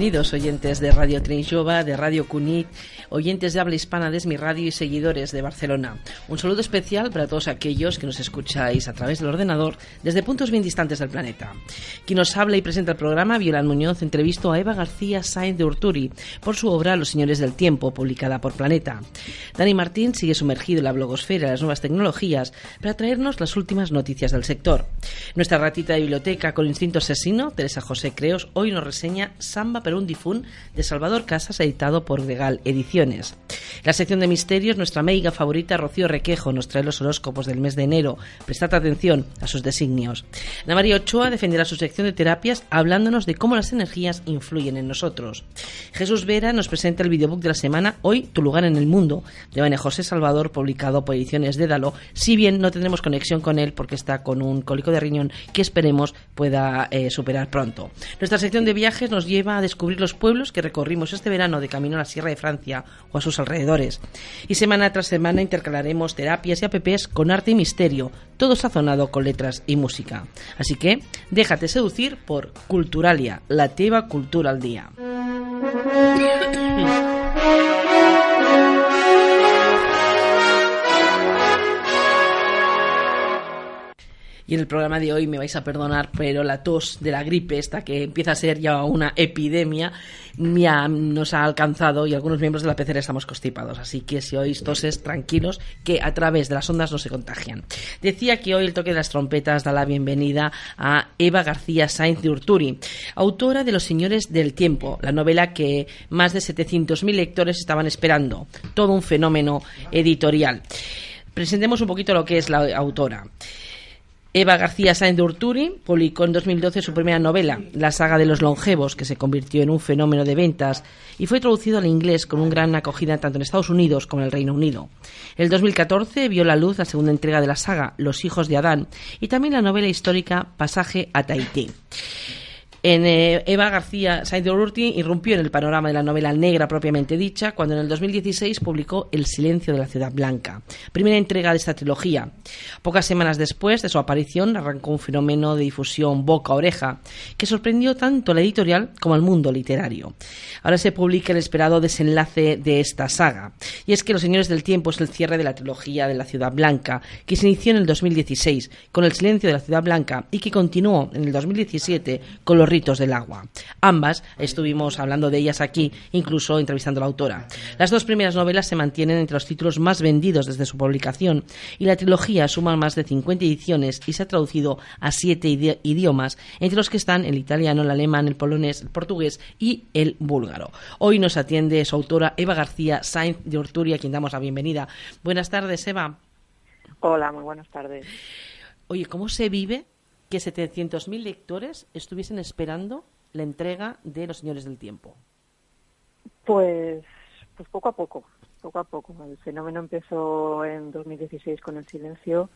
Bienvenidos oyentes de Radio Trinjova, de Radio Cunit, oyentes de habla hispana de Esmi Radio y seguidores de Barcelona. Un saludo especial para todos aquellos que nos escucháis a través del ordenador desde puntos bien distantes del planeta. Quien nos habla y presenta el programa, Violan Muñoz, entrevistó a Eva García Sainz de Urturi por su obra Los Señores del Tiempo, publicada por Planeta. Dani Martín sigue sumergido en la blogosfera de las nuevas tecnologías para traernos las últimas noticias del sector. Nuestra ratita de biblioteca con instinto asesino, Teresa José Creos, hoy nos reseña Sam pero un difún de Salvador Casas, editado por Legal Ediciones. La sección de misterios, nuestra amiga favorita Rocío Requejo nos trae los horóscopos del mes de enero. Prestad atención a sus designios. Ana María Ochoa defenderá su sección de terapias hablándonos de cómo las energías influyen en nosotros. Jesús Vera nos presenta el videobook de la semana Hoy, tu lugar en el mundo, de Bane José Salvador, publicado por Ediciones Dédalo, si bien no tendremos conexión con él porque está con un cólico de riñón que esperemos pueda eh, superar pronto. Nuestra sección de viajes nos lleva a descubrir los pueblos que recorrimos este verano de camino a la Sierra de Francia o a sus alrededores. Y semana tras semana intercalaremos terapias y apps con arte y misterio, todo sazonado con letras y música. Así que déjate seducir por Culturalia, la teva cultura al día. Y en el programa de hoy me vais a perdonar, pero la tos de la gripe, esta que empieza a ser ya una epidemia, nos ha alcanzado y algunos miembros de la PCR estamos constipados. Así que si oís toses, tranquilos, que a través de las ondas no se contagian. Decía que hoy el toque de las trompetas da la bienvenida a Eva García Sainz de Urturi, autora de Los Señores del Tiempo, la novela que más de 700.000 lectores estaban esperando. Todo un fenómeno editorial. Presentemos un poquito lo que es la autora. Eva García Sáenz de Urturi publicó en 2012 su primera novela, La saga de los longevos, que se convirtió en un fenómeno de ventas y fue traducido al inglés con una gran acogida tanto en Estados Unidos como en el Reino Unido. En el 2014 vio la luz la segunda entrega de la saga, Los hijos de Adán, y también la novela histórica Pasaje a Tahití. En eh, Eva García Sainz de Urruti irrumpió en el panorama de la novela negra propiamente dicha cuando en el 2016 publicó El silencio de la ciudad blanca, primera entrega de esta trilogía. Pocas semanas después de su aparición arrancó un fenómeno de difusión boca a oreja que sorprendió tanto a la editorial como al mundo literario. Ahora se publica el esperado desenlace de esta saga, y es que Los Señores del Tiempo es el cierre de la trilogía de la ciudad blanca que se inició en el 2016 con El silencio de la ciudad blanca y que continuó en el 2017 con Los ritos del agua. Ambas estuvimos hablando de ellas aquí, incluso entrevistando a la autora. Las dos primeras novelas se mantienen entre los títulos más vendidos desde su publicación y la trilogía suma más de 50 ediciones y se ha traducido a siete idiomas, entre los que están el italiano, el alemán, el polonés, el portugués y el búlgaro. Hoy nos atiende su autora Eva García Sainz de Orturia, a quien damos la bienvenida. Buenas tardes, Eva. Hola, muy buenas tardes. Oye, ¿cómo se vive que 700.000 lectores estuviesen esperando la entrega de Los Señores del Tiempo? Pues, pues poco a poco, poco a poco. El fenómeno empezó en 2016 con El Silencio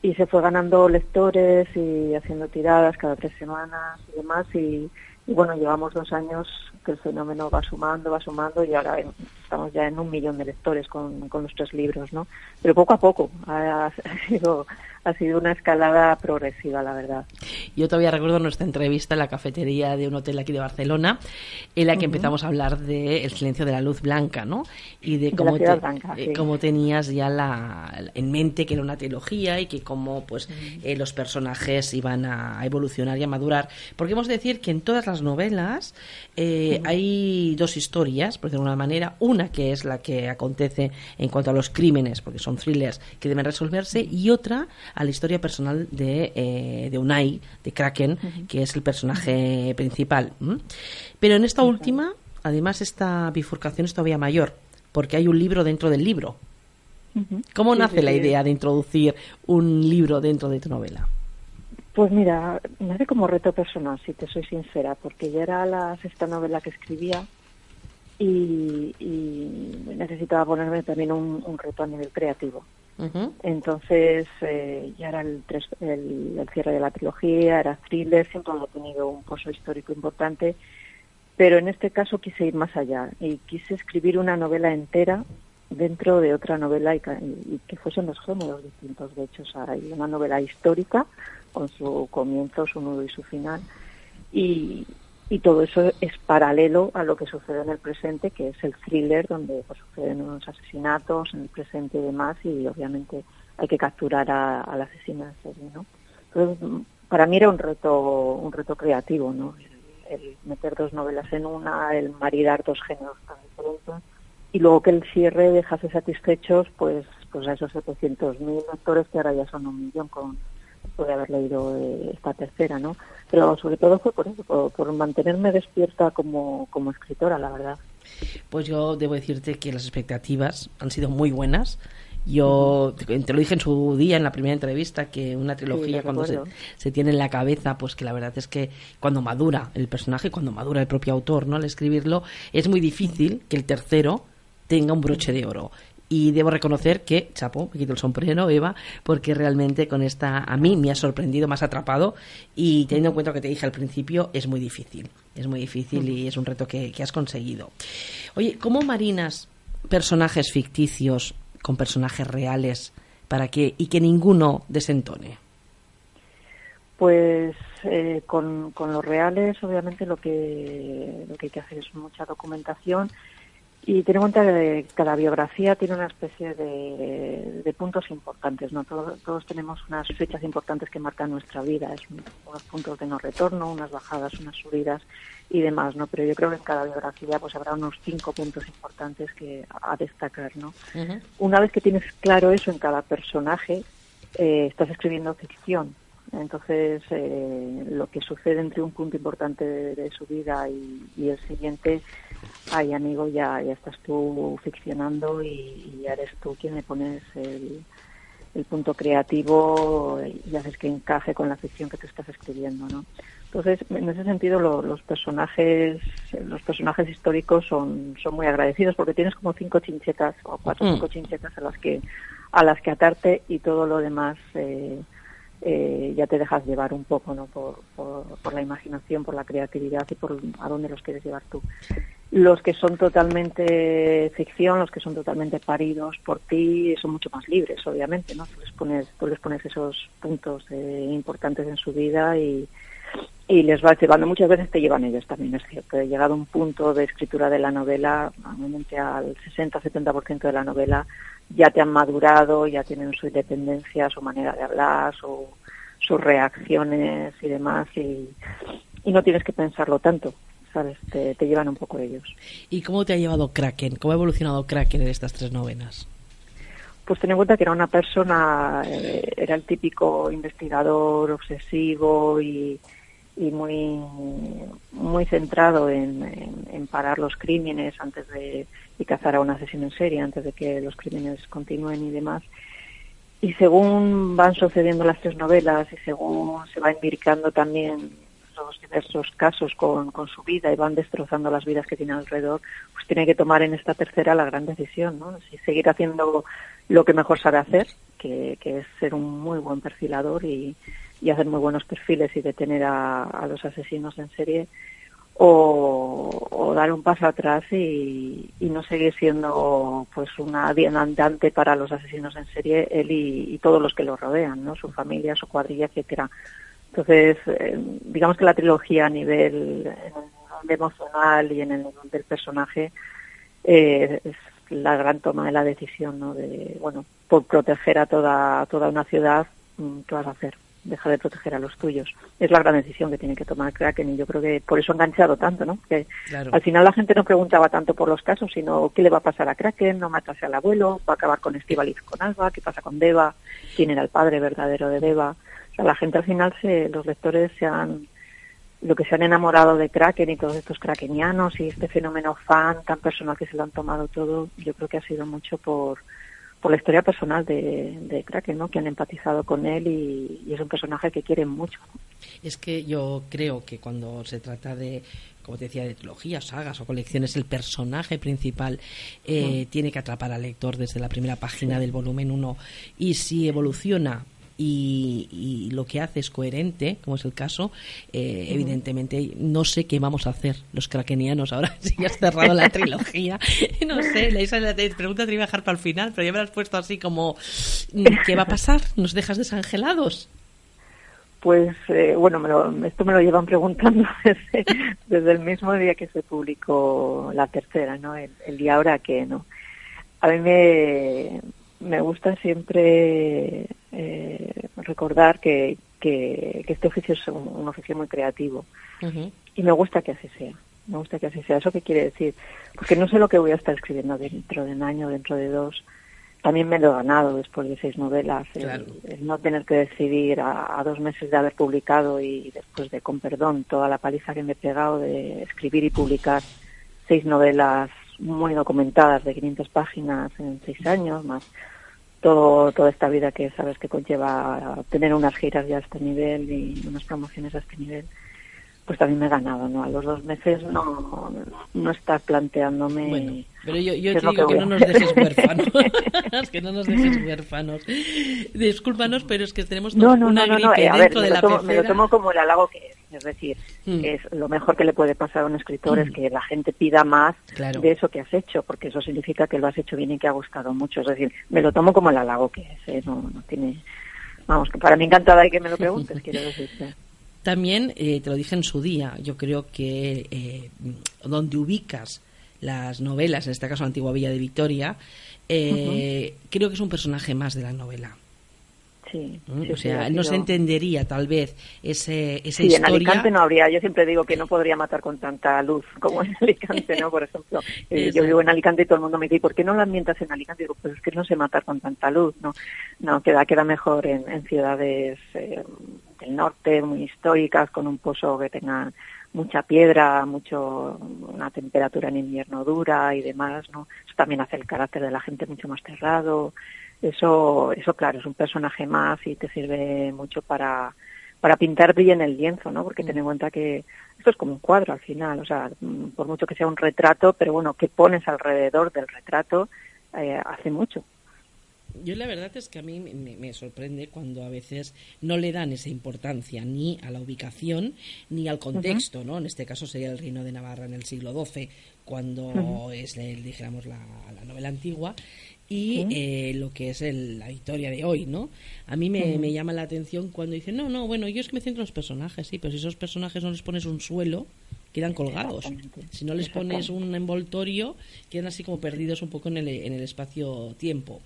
y se fue ganando lectores y haciendo tiradas cada tres semanas y demás y, bueno, llevamos dos años que el fenómeno va sumando, va sumando y ahora estamos ya en un millón de lectores con, con los tres libros, ¿no? Pero poco a poco ha sido ha sido una escalada progresiva, la verdad. Yo todavía recuerdo nuestra entrevista en la cafetería de un hotel aquí de Barcelona, en la que empezamos a hablar de el silencio de la luz blanca, ¿no? Y de cómo, eh, cómo tenías ya la, en mente que era una trilogía y que cómo pues eh, los personajes iban a, evolucionar y a madurar. Porque hemos de decir que en todas las novelas eh, hay dos historias, por decirlo de una manera. Una que es la que acontece en cuanto a los crímenes, porque son thrillers que deben resolverse, y otra a la historia personal de, eh, de Unai, de Kraken, que es el personaje principal. Pero en esta última, además, esta bifurcación es todavía mayor, porque hay un libro dentro del libro. ¿Cómo nace la idea de introducir un libro dentro de tu novela? Pues mira, nace como reto personal, si te soy sincera, porque ya era la sexta novela que escribía y, necesitaba ponerme también un, reto a nivel creativo. Entonces eh, ya era el, el, cierre de la trilogía, era thriller, siempre he tenido un pozo histórico importante, pero en este caso quise ir más allá y quise escribir una novela entera dentro de otra novela y, que fuesen los géneros distintos. De hecho, hay una novela histórica con su comienzo, su nudo y su final. Y, y todo eso es paralelo a lo que sucede en el presente, que es el thriller, donde pues, suceden unos asesinatos en el presente y demás, y obviamente hay que capturar a, la asesina de serie, ¿no? Entonces, para mí era un reto, un reto creativo, ¿no? El, meter dos novelas en una, el maridar dos géneros tan diferentes, y luego que el cierre dejase satisfechos, pues, pues a esos 700.000 lectores que ahora ya son un millón con de haber leído eh, esta tercera, ¿no? Pero sobre todo fue por eso, por, mantenerme despierta como, como escritora, la verdad. Pues yo debo decirte que las expectativas han sido muy buenas. Yo te, lo dije en su día, en la primera entrevista, que una trilogía cuando se, se, tiene en la cabeza, pues que la verdad es que cuando madura el personaje, cuando madura el propio autor, ¿no? Al escribirlo, es muy difícil que el tercero tenga un broche de oro y debo reconocer que, chapo, me quito el sombrero, Eva, porque realmente con esta, a mí me ha sorprendido, más atrapado y teniendo en cuenta lo que te dije al principio, es muy difícil, es muy difícil y es un reto que, has conseguido. Oye, ¿cómo marinas personajes ficticios con personajes reales para que, y que ninguno desentone? Pues eh, con, con, los reales, obviamente, lo que, lo que hay que hacer es mucha documentación y ten en cuenta que cada biografía tiene una especie de, puntos importantes, ¿no? Todos, tenemos unas fechas importantes que marcan nuestra vida, es unos puntos de no retorno, unas bajadas, unas subidas y demás, ¿no? Pero yo creo que en cada biografía pues habrá unos cinco puntos importantes que a destacar, ¿no? Una vez que tienes claro eso en cada personaje, eh, estás escribiendo ficción, entonces, eh, lo que sucede entre un punto importante de, su vida y, el siguiente, ay amigo, ya, ya estás tú ficcionando y, ya eres tú quien le pones el, punto creativo y haces que encaje con la ficción que te estás escribiendo, ¿no? Entonces, en ese sentido, los personajes, los personajes históricos son, son muy agradecidos porque tienes como cinco chinchetas o cuatro o mm. cinco chinchetas a las que a las que atarte y todo lo demás eh, eh, ya te dejas llevar un poco ¿no? Por, por, la imaginación, por la creatividad y por a dónde los quieres llevar tú. Los que son totalmente ficción, los que son totalmente paridos por ti, son mucho más libres, obviamente, ¿no? Tú les pones, tú les pones esos puntos eh, importantes en su vida y, y les vas llevando, muchas veces te llevan ellos también, es cierto. He llegado a un punto de escritura de la novela, normalmente al 60-70% de la novela, ya te han madurado, ya tienen su independencia, su manera de hablar, su, sus reacciones y demás, y, y no tienes que pensarlo tanto. ¿Sabes? Te, te llevan un poco ellos. ¿Y cómo te ha llevado Kraken? ¿Cómo ha evolucionado Kraken en estas tres novenas? Pues ten en cuenta que era una persona, eh, era el típico investigador obsesivo y, y muy muy centrado en, en, parar los crímenes antes de y cazar a un asesino en serie antes de que los crímenes continúen y demás y según van sucediendo las tres novelas y según se va embarcando también los diversos casos con, con su vida y van destrozando las vidas que tiene alrededor, pues tiene que tomar en esta tercera la gran decisión, ¿no? Si seguir haciendo lo que mejor sabe hacer, que, que es ser un muy buen perfilador y, y hacer muy buenos perfiles y detener a, los asesinos en serie o, dar un paso atrás y, no seguir siendo pues una andante para los asesinos en serie él y, todos los que lo rodean no su familia su cuadrilla etcétera. Entonces eh, digamos que la trilogía a nivel, emocional y en el del personaje eh, es la gran toma de la decisión no de bueno por proteger a toda toda una ciudad mm, qué vas a hacer deja de proteger a los tuyos. Es la gran decisión que tiene que tomar Kraken y yo creo que por eso ha enganchado tanto, ¿no? Que al final la gente no preguntaba tanto por los casos, sino qué le va a pasar a Kraken, no matase al abuelo, va a acabar con Estivaliz con Alba, qué pasa con Deva, quién era el padre verdadero de Deva. O sea, la gente al final, se, los lectores se han, lo que se han enamorado de Kraken y todos estos krakenianos y este fenómeno fan tan personal que se lo han tomado todo, yo creo que ha sido mucho por por la historia personal de, de Kraken, ¿no? que han empatizado con él y, y es un personaje que quieren mucho. Es que yo creo que cuando se trata de, como te decía, de trilogías, sagas o colecciones, el personaje principal eh, tiene que atrapar al lector desde la primera página del volumen 1 y si evoluciona y, y lo que hace es coherente, como es el caso, eh, evidentemente no sé qué vamos a hacer los krakenianos ahora si ya has cerrado la trilogía. No sé, la Isa la te- pregunta te iba a dejar para el final, pero ya me la has puesto así como mm, ¿qué va a pasar? ¿Nos dejas desangelados? Pues eh, bueno, me lo- esto me lo llevan preguntando desde, desde el mismo día que se publicó la tercera, ¿no? El, el día ahora que no. A mí me, me gusta siempre eh, recordar que, que, que este oficio es un, un oficio muy creativo y me gusta que así sea. Me gusta que así sea. ¿Eso qué quiere decir? Porque no sé lo que voy a estar escribiendo dentro de un año, dentro de dos. También me lo he ganado después de seis novelas. el- Claro. El, no tener que decidir a, a dos meses de haber publicado y después de, con perdón, toda la paliza que me he pegado de escribir y publicar seis novelas muy documentadas de 500 páginas en seis años, más todo, toda esta vida que sabes que conlleva tener unas giras ya a este nivel y unas promociones a este nivel, pues también me he ganado, ¿no? A los dos meses no, no estás planteándome... Bueno, pero yo, yo ¿Qué te digo que no nos dejes huérfanos. que no nos dejes huérfanos. Discúlpanos, pero es que tenemos No, no, una no, gripe eh, ver, dentro de la tomo, me lo pecera. tomo como el halago que es. Es decir, Mm. es lo mejor que le puede pasar a un escritor es que la gente pida más Claro. de eso que has hecho, porque eso significa que lo has hecho bien y que ha gustado mucho. Es decir, me lo tomo como el halago que es, ¿eh? no, no tiene... Vamos, que para mí encantada y que me lo preguntes, quiero decirte. También, eh, te lo dije en su día, yo creo que eh, donde ubicas las novelas, en este caso la antigua Villa de Victoria, eh, creo que es un personaje más de la novela. Sí, ¿Mm? sí, o sea, no se entendería tal vez ese, esa Sí, en historia. Alicante no habría. Yo siempre digo que no podría matar con tanta luz como en Alicante, ¿no? Por ejemplo, eh, yo vivo en Alicante y todo el mundo me dice, ¿por qué no lo ambientas en Alicante? Digo, pues es que no sé matar con tanta luz, ¿no? No, queda, queda mejor en, en ciudades eh, del norte, muy históricas, con un pozo que tenga mucha piedra, mucho una temperatura en invierno dura y demás, ¿no? Eso también hace el carácter de la gente mucho más cerrado. Eso, eso claro, es un personaje más y te sirve mucho para, para pintar bien el lienzo, ¿no? Porque ten en cuenta que esto es como un cuadro al final, o sea, mm, por mucho que sea un retrato, pero bueno, que pones alrededor del retrato eh, hace mucho. Yo la verdad es que a mí me, me sorprende cuando a veces no le dan esa importancia ni a la ubicación ni al contexto, ¿no? En este caso sería el reino de Navarra en el siglo XII, cuando es, el, dijéramos, la, la novela antigua y eh, lo que es el- la historia de hoy, ¿no? A mí me, me llama la atención cuando dicen, no, no, bueno, yo es que me centro en los personajes, sí, pero si esos personajes no les pones un suelo, quedan colgados. Si no les pones un envoltorio, quedan así como perdidos un poco en el, en el espacio-tiempo.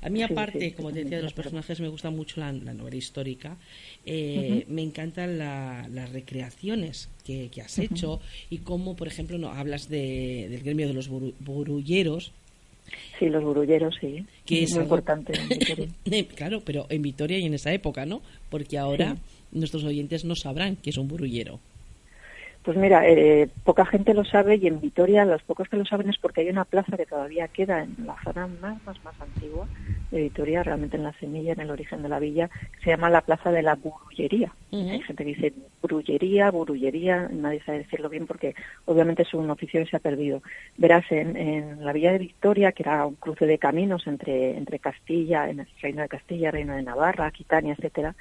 A mí, aparte, sí, como te decía, de los personajes me gusta mucho la, la novela histórica. Eh, Me encantan la- las recreaciones que, que has hecho y cómo, por ejemplo, no hablas de, del gremio de los buru- burulleros. Sí, los burulleros, sí. Que es muy algo- importante. en Vitoria. Claro, pero en Vitoria y en esa época, ¿no? Porque ahora nuestros oyentes no sabrán que es un burullero. Pues mira, eh, poca gente lo sabe y en Vitoria los pocos que lo saben es porque hay una plaza que todavía queda en la zona más, más, más antigua de Vitoria, realmente en la semilla, en el origen de la villa, que se llama la Plaza de la Burullería. Hay gente que dice brullería, burullería, nadie sabe decirlo bien porque obviamente es un oficio que se ha perdido. Verás, en, en la villa de Victoria, que era un cruce de caminos entre, entre Castilla, en el Reino de Castilla, Reino de Navarra, Aquitania, etcétera,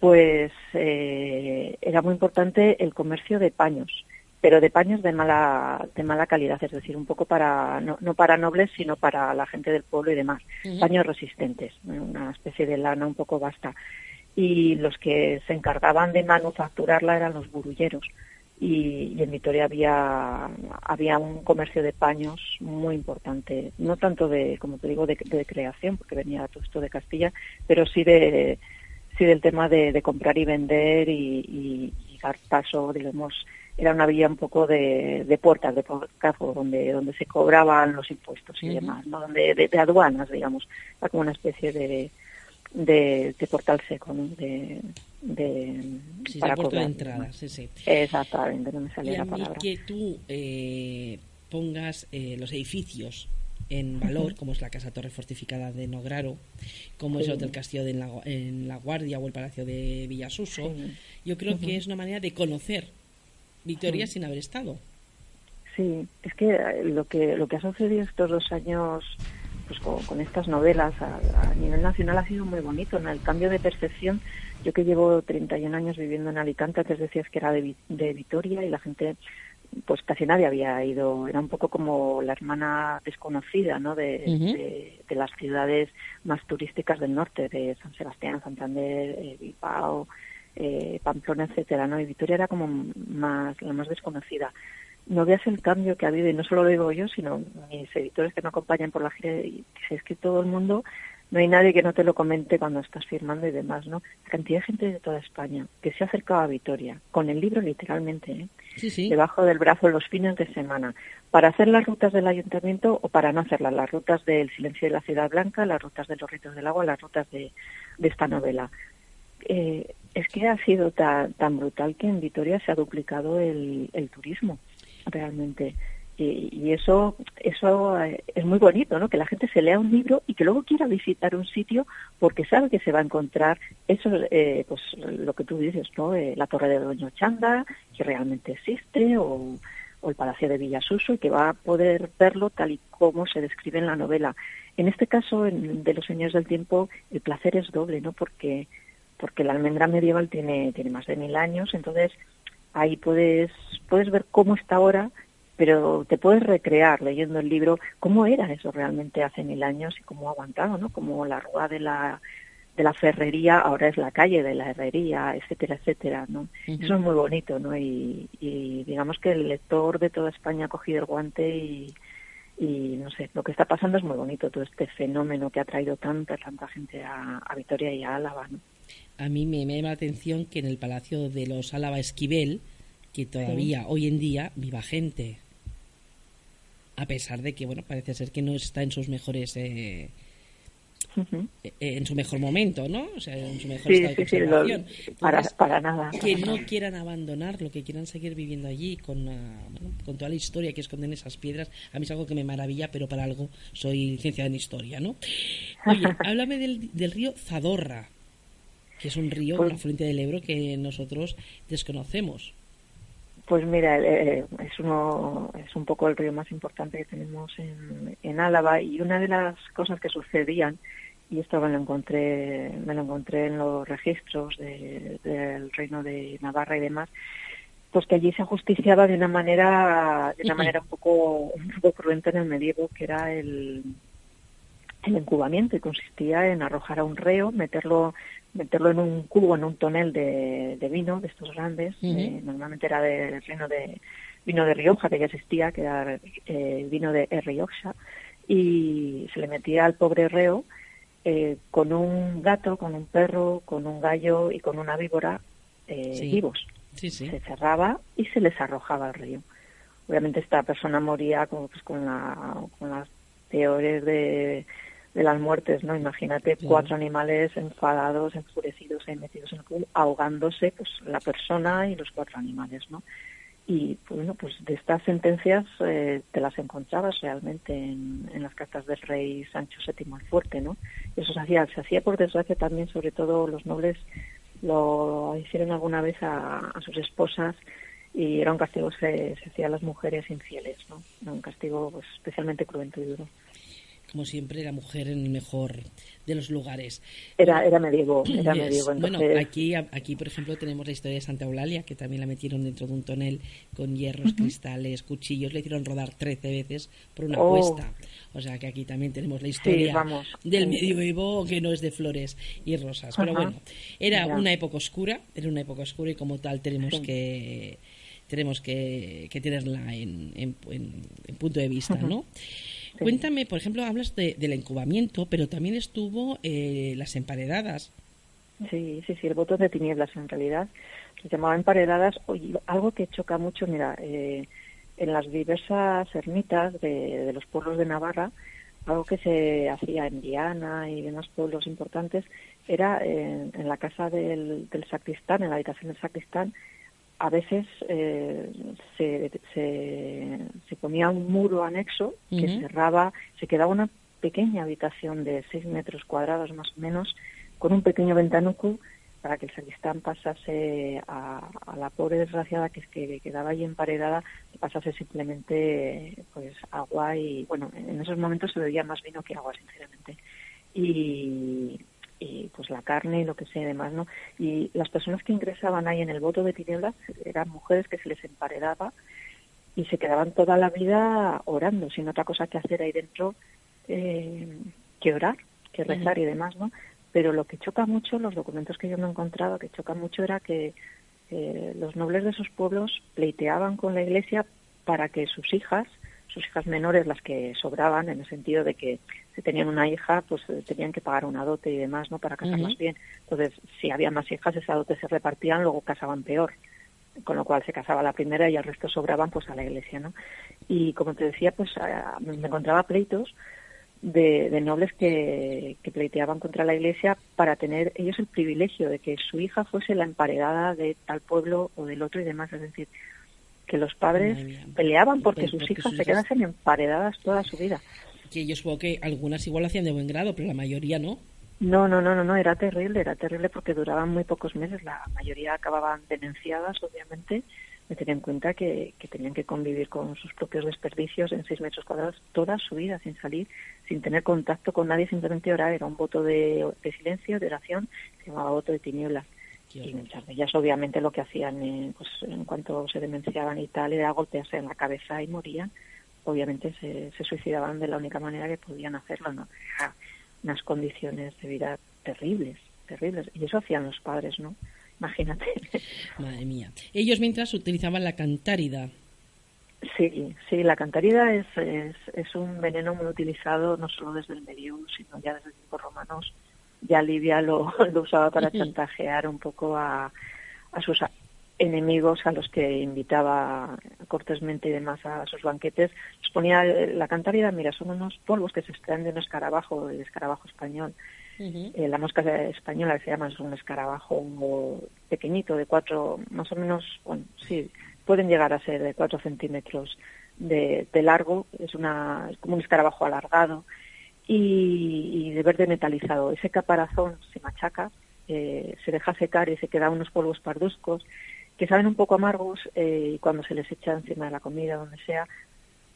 pues eh, era muy importante el comercio de paños, pero de paños de mala de mala calidad, es decir, un poco para no, no para nobles, sino para la gente del pueblo y demás, paños resistentes, una especie de lana un poco vasta. Y los que se encargaban de manufacturarla eran los burulleros. Y, y en Vitoria había había un comercio de paños muy importante, no tanto de, como te digo, de, de creación, porque venía todo esto de Castilla, pero sí de sí del tema de, de comprar y vender y, y- y dar paso, digamos, era una villa un poco de, de puertas de caso donde donde se cobraban los impuestos y demás, ¿no? donde de, de aduanas, digamos, era como una especie de de, de portal seco, ¿no? De, de Sí, para de de entrada, sí, sí. Exactamente, no me salía Y a la mí palabra. que tú eh, pongas eh, los edificios en valor, como es la Casa Torre Fortificada de Nograro, como es el Hotel Castillo de en, la, en la, Guardia o el Palacio de Villasuso. Yo creo que es una manera de conocer Victoria sin haber estado. Sí, es que lo que lo que ha sucedido estos dos años pues con, estas novelas a, nivel nacional ha sido muy bonito, el cambio de percepción. Yo que llevo 31 años viviendo en Alicante, antes decías que era de, de Vitoria y la gente pues casi nadie había ido, era un poco como la hermana desconocida ¿no? de, de, las ciudades más turísticas del norte, de San Sebastián, Santander, eh, Bilbao, eh, Pamplona, etcétera, ¿no? Y Vitoria era como más la más desconocida. No veas el cambio que ha habido, y no solo lo digo yo, sino mis editores que me acompañan por la gira, y es que todo el mundo no hay nadie que no te lo comente cuando estás firmando y demás, ¿no? La cantidad de gente de toda España que se ha acercado a Vitoria, con el libro literalmente, ¿eh? debajo del brazo los fines de semana, para hacer las rutas del ayuntamiento o para no hacerlas, las rutas del silencio de la ciudad blanca, las rutas de los ritos del agua, las rutas de, esta novela. Eh, es que ha sido tan, tan brutal que en Vitoria se ha duplicado el, el turismo, realmente y, eso eso eh, es muy bonito no que la gente se lea un libro y que luego quiera visitar un sitio porque sabe que se va a encontrar eso eh, pues lo que tú dices no eh, la torre de Doño Chanda que realmente existe o, el palacio de Villasuso y que va a poder verlo tal y como se describe en la novela. En este caso en, de los señores del tiempo el placer es doble no porque porque la almendra medieval tiene tiene más de mil años entonces ahí puedes puedes ver cómo está ahora pero te puedes recrear leyendo el libro cómo era eso realmente hace mil años y cómo ha aguantado, ¿no? Como la rúa de la de la ferrería ahora es la calle de la herrería, etcétera, etcétera, ¿no? Eso es muy bonito, ¿no? Y, digamos que el lector de toda España ha cogido el guante y, y no sé, lo que está pasando es muy bonito, todo este fenómeno que ha traído tanta, tanta gente a, a Vitoria y a Álava, ¿no? A mí me, llama la atención que en el Palacio de los Álava Esquivel, que todavía hoy en día viva gente a pesar de que, bueno, parece ser que no está en sus mejores... Eh, eh, en su mejor momento, ¿no? O sea, en su mejor estado de conservación. para, para, nada. Que no quieran abandonarlo, que quieran seguir viviendo allí con, ah, con toda la historia que esconden esas piedras. A mí es algo que me maravilla, pero para algo soy licenciada en historia, ¿no? Oye, háblame del, del río Zadorra, que es un río, pues, una fuente del Ebro que nosotros desconocemos. Pues mira, eh, es, uno, es un poco el río más importante que tenemos en, en Álava y una de las cosas que sucedían, y esto me lo encontré, me lo encontré en los registros del reino de Navarra y demás, pues que allí se ajusticiaba de una manera, de una manera un poco, un poco cruenta en el medievo, que era el, el encubamiento y consistía en arrojar a un reo, meterlo meterlo en un cubo, en un tonel de, vino, de estos grandes, eh, normalmente era de vino de vino de Rioja, que ya existía, que era eh, vino de Rioja, y se le metía al pobre reo eh, con un gato, con un perro, con un gallo y con una víbora vivos. Se cerraba y se les arrojaba al río. Obviamente esta persona moría como, pues, con, la, con las peores de de las muertes, ¿no? Imagínate cuatro animales enfadados, enfurecidos y metidos en el cubo, ahogándose, pues la persona y los cuatro animales, ¿no? Y bueno, pues de estas sentencias eh, te las encontrabas realmente en, las cartas del rey Sancho VII el Fuerte, ¿no? eso se hacía, se hacía por desgracia también, sobre todo los nobles lo hicieron alguna vez a, sus esposas y era un castigo se, se hacía a las mujeres infieles, ¿no? Era un castigo pues, especialmente cruento y duro como siempre, la mujer en el mejor de los lugares. Era, era medievo, era medievo. Bueno, aquí, aquí, por ejemplo, tenemos la historia de Santa Eulalia, que también la metieron dentro de un tonel con hierros, cristales, cuchillos, le hicieron rodar 13 veces por una oh. cuesta. O sea que aquí también tenemos la historia del medievo, que no es de flores y rosas. Pero bueno, era una época oscura, era una época oscura y como tal tenemos que tenemos que, tenerla en, en, punto de vista, ¿no? Cuéntame, por ejemplo, hablas de, del incubamiento, pero también estuvo eh, las emparedadas. Sí, sí, sí, el voto de tinieblas en realidad. Se llamaba emparedadas. algo que choca mucho, mira, eh, en las diversas ermitas de, los pueblos de Navarra, algo que se hacía en Viana y demás pueblos importantes, era en, la casa del, del, sacristán, en la habitación del sacristán, a veces eh, se, se, ponía un muro anexo que cerraba, se quedaba una pequeña habitación de 6 metros cuadrados más o menos, con un pequeño ventanuco para que el sacristán pasase a, la pobre desgraciada que, que quedaba allí emparedada, pasase simplemente pues agua y, bueno, en esos momentos se bebía más vino que agua, sinceramente. Y, y pues la carne y lo que sea demás, ¿no? Y las personas que ingresaban ahí en el voto de tinieblas eran mujeres que se les emparedaba y se quedaban toda la vida orando, sin otra cosa que hacer ahí dentro eh, que orar, que rezar y demás, ¿no? Pero lo que choca mucho, los documentos que yo me he encontrado, que choca mucho era que eh, los nobles de esos pueblos pleiteaban con la iglesia para que sus hijas, sus hijas menores, las que sobraban, en el sentido de que si tenían una hija, pues eh, tenían que pagar una dote y demás, ¿no? Para casarlas bien. Entonces, si había más hijas, esa dote se repartían, luego casaban peor. Con lo cual se casaba la primera y el resto sobraban pues a la iglesia, ¿no? Y como te decía, pues me encontraba pleitos de, nobles que, pleiteaban contra la Iglesia para tener ellos el privilegio de que su hija fuese la emparedada de tal pueblo o del otro y demás. Es decir, que los padres peleaban porque, sus hijas se quedasen emparedadas toda su vida. Que yo supongo que algunas igual hacían de buen grado, pero la mayoría no. No, no, no, no, no, era terrible, era terrible porque duraban muy pocos meses. La mayoría acababan denunciadas, obviamente, me tenía en cuenta que, tenían que convivir con sus propios desperdicios en seis metros cuadrados toda su vida, sin salir, sin tener contacto con nadie, simplemente orar. Era un voto de, silencio, de oración, se llamaba voto de tinieblas. Y muchas de ellas, obviamente, lo que hacían eh, pues, en cuanto se demenciaban y tal era golpearse en la cabeza y morían. Obviamente se, suicidaban de la única manera que podían hacerlo, ¿no? unas condiciones de vida terribles, terribles. Y eso hacían los padres, ¿no? imagínate. Madre mía. Ellos mientras utilizaban la cantárida. Sí, sí, la cantárida es, es, un veneno muy utilizado no solo desde el medio, sino ya desde tiempos romanos. Ya Livia lo, lo usaba para chantajear un poco a, a sus enemigos a los que invitaba cortésmente y demás a sus banquetes. Les ponía la cantárida, mira, son unos polvos que se extraen de un escarabajo, el escarabajo español, eh, la mosca española que se llama es un escarabajo pequeñito de cuatro, más o menos, bueno, sí, pueden llegar a ser de cuatro centímetros de, largo, es, una, es como un escarabajo alargado y, de verde metalizado. Ese caparazón se machaca, eh, se deja secar y se quedan unos polvos parduscos que saben un poco amargos eh, y cuando se les echa encima de la comida, donde sea,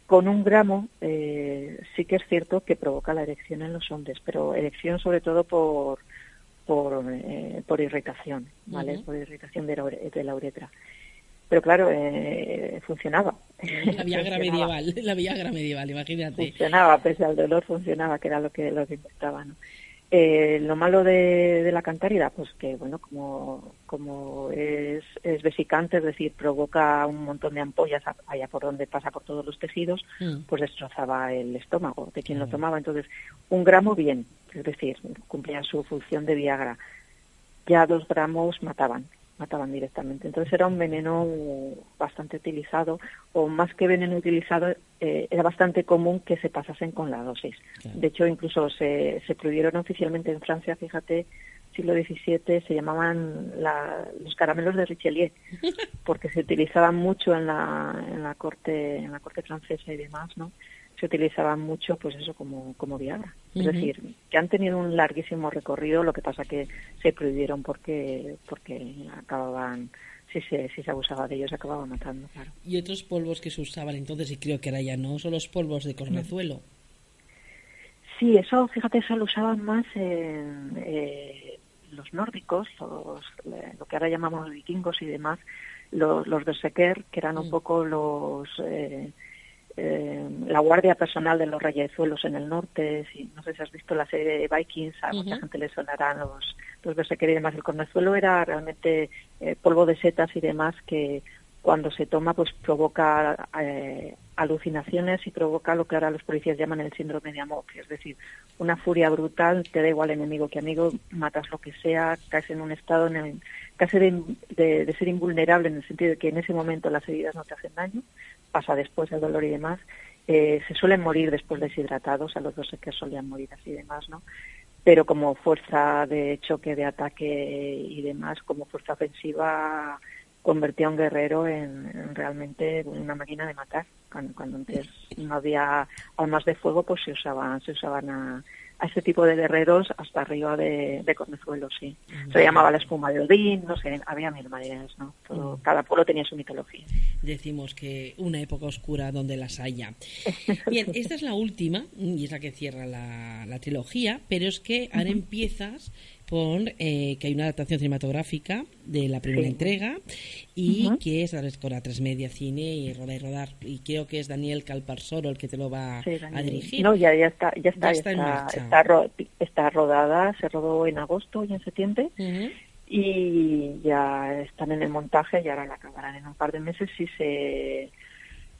con un gramo eh, sí que es cierto que provoca la erección en los hombres, pero erección sobre todo por por, eh, por irritación, ¿vale? Por irritación de la, de la uretra. Pero claro, eh, funcionaba. La Viagra medieval, la Viagra medieval, imagínate. Funcionaba, pese al dolor funcionaba, que era lo que, lo que importaba, ¿no? Eh, lo malo de, la cantárida, pues que, bueno, como, como es, es, vesicante, es decir, provoca un montón de ampollas allá por donde pasa por todos los tejidos, mm. pues destrozaba el estómago de quien lo tomaba. Entonces, un gramo bien, es decir, cumplía su función de Viagra. Ya dos gramos mataban mataban directamente. Entonces era un veneno bastante utilizado, o más que veneno utilizado, eh, era bastante común que se pasasen con la dosis. De hecho, incluso se, se prohibieron oficialmente en Francia, fíjate, siglo XVII se llamaban los caramelos de Richelieu porque se utilizaban mucho en la, en la corte en la corte francesa y demás, ¿no? Se utilizaban mucho, pues eso, como, como Viagra. Es decir, que han tenido un larguísimo recorrido, lo que pasa que se prohibieron porque, porque acababan, si se, si se abusaba de ellos, acababa matando, claro. Y otros polvos que se usaban entonces, y creo que ahora ya no, son los polvos de cornezuelo. Sí, eso, fíjate, eso lo usaban más en eh, los nórdicos, los, lo que ahora llamamos vikingos y demás, los, los de Sequer, que eran un mm. poco los... Eh, eh, la guardia personal de los reyezuelos en el norte, si, no sé si has visto la serie de Vikings, a mucha gente le sonarán los, los berserker y demás. El cornezuelo era realmente eh, polvo de setas y demás que cuando se toma pues provoca eh, alucinaciones y provoca lo que ahora los policías llaman el síndrome de amor, es decir, una furia brutal, te da igual enemigo que amigo, matas lo que sea, caes en un estado en el, casi de, de ser invulnerable en el sentido de que en ese momento las heridas no te hacen daño, pasa después el dolor y demás, eh, se suelen morir después deshidratados, a los dos que solían morir así y demás, ¿no? Pero como fuerza de choque, de ataque y demás, como fuerza ofensiva, convertía a un guerrero en, realmente una máquina de matar. Cuando, cuando antes no había armas de fuego, pues se usaban, se usaban a, a ese tipo de guerreros hasta arriba de, de Cornezuelo, sí. Se llamaba la espuma de Odín, no sé, había mil maneras, ¿no? Todo, Cada pueblo tenía su mitología. Decimos que una época oscura donde las haya. Bien, esta es la última, y es la que cierra la, la trilogía, pero es que ahora empiezas con eh, que hay una adaptación cinematográfica de la primera entrega y que es con a tres media cine y rodar y rodar. Y creo que es Daniel Calparsoro el que te lo va a dirigir. No ya ya está ya está está, está, rodada se rodó en agosto y en septiembre y ya están en el montaje y ahora la acabarán en un par de meses y se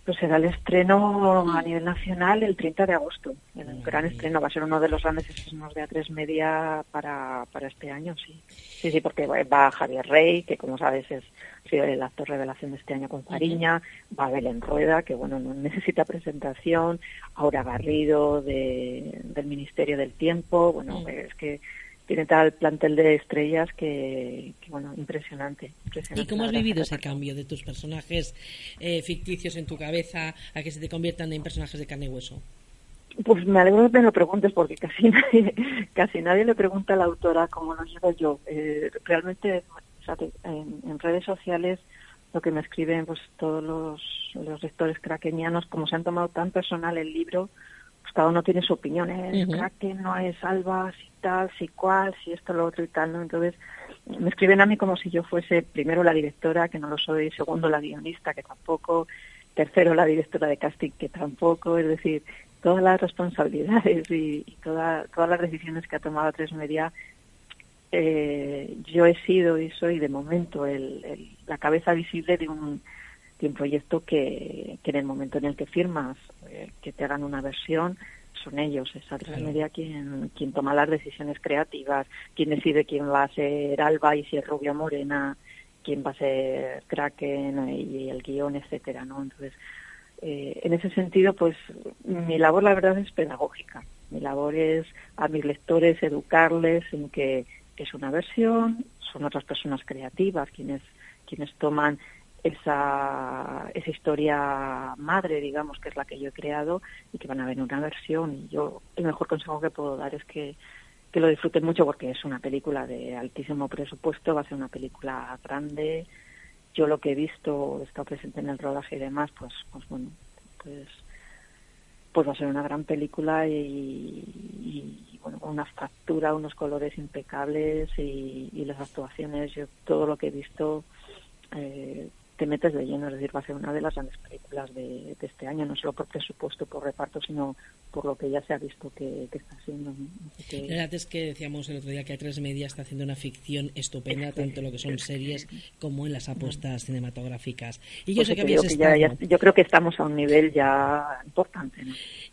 pues será el estreno a nivel nacional el 30 de agosto. El gran estreno va a ser uno de los grandes estrenos de A3 Media para, para este año, sí. Sí, sí, porque va Javier Rey, que como sabes es ha sido el actor revelación de este año con Fariña, va Belén Rueda, que bueno, no necesita presentación, Aura Garrido de, del Ministerio del Tiempo, bueno, es que tiene tal plantel de estrellas que, bueno, impresionante, ¿Y cómo has vivido ese cambio de tus personajes eh, ficticios en tu cabeza a que se te conviertan en personajes de carne y hueso? Pues me alegro que me lo preguntes porque casi nadie, casi nadie le pregunta a la autora cómo lo llevo yo. Eh, realmente, en, redes sociales lo que me escriben pues todos los, los lectores craquenianos, como se han tomado tan personal el libro, cada uno tiene su opinión. Es uh no es Alba, tal, si cual, si esto, lo otro y tal, ¿no? Entonces, me escriben a mí como si yo fuese primero la directora, que no lo soy, segundo la guionista, que tampoco, tercero la directora de casting, que tampoco, es decir, todas las responsabilidades y, todas las decisiones que ha tomado Tres Media, eh, yo he sido y soy de momento el, la cabeza visible de un, de un proyecto que, que en el momento en el que firmas, que te hagan una versión, son ellos, es a media quien, quien toma las decisiones creativas, quien decide quién va a ser Alba y si es rubia morena, quién va a ser Kraken y el guion, etcétera, ¿no? Entonces, eh, en ese sentido, pues mi labor, la verdad, es pedagógica. Mi labor es a mis lectores educarles en que es una versión, son otras personas creativas quienes quienes toman esa, esa historia madre, digamos, que es la que yo he creado y que van a ver una versión. Y yo el mejor consejo que puedo dar es que, que lo disfruten mucho porque es una película de altísimo presupuesto, va a ser una película grande. Yo lo que he visto, he estado presente en el rodaje y demás, pues, pues bueno, pues pues va a ser una gran película y, bueno, con una factura, unos colores impecables y, y, las actuaciones, yo todo lo que he visto eh, te metes de lleno, es decir, va a ser una de las grandes películas de, este año, no solo por presupuesto, por reparto, sino por lo que ya se ha visto que, está haciendo. La verdad es que decíamos el otro día que A3 Media está haciendo una ficción estupenda, tanto lo que son series como en las apuestas cinematográficas. Y yo pues sé que habías estado... yo creo que estamos a un nivel ya importante.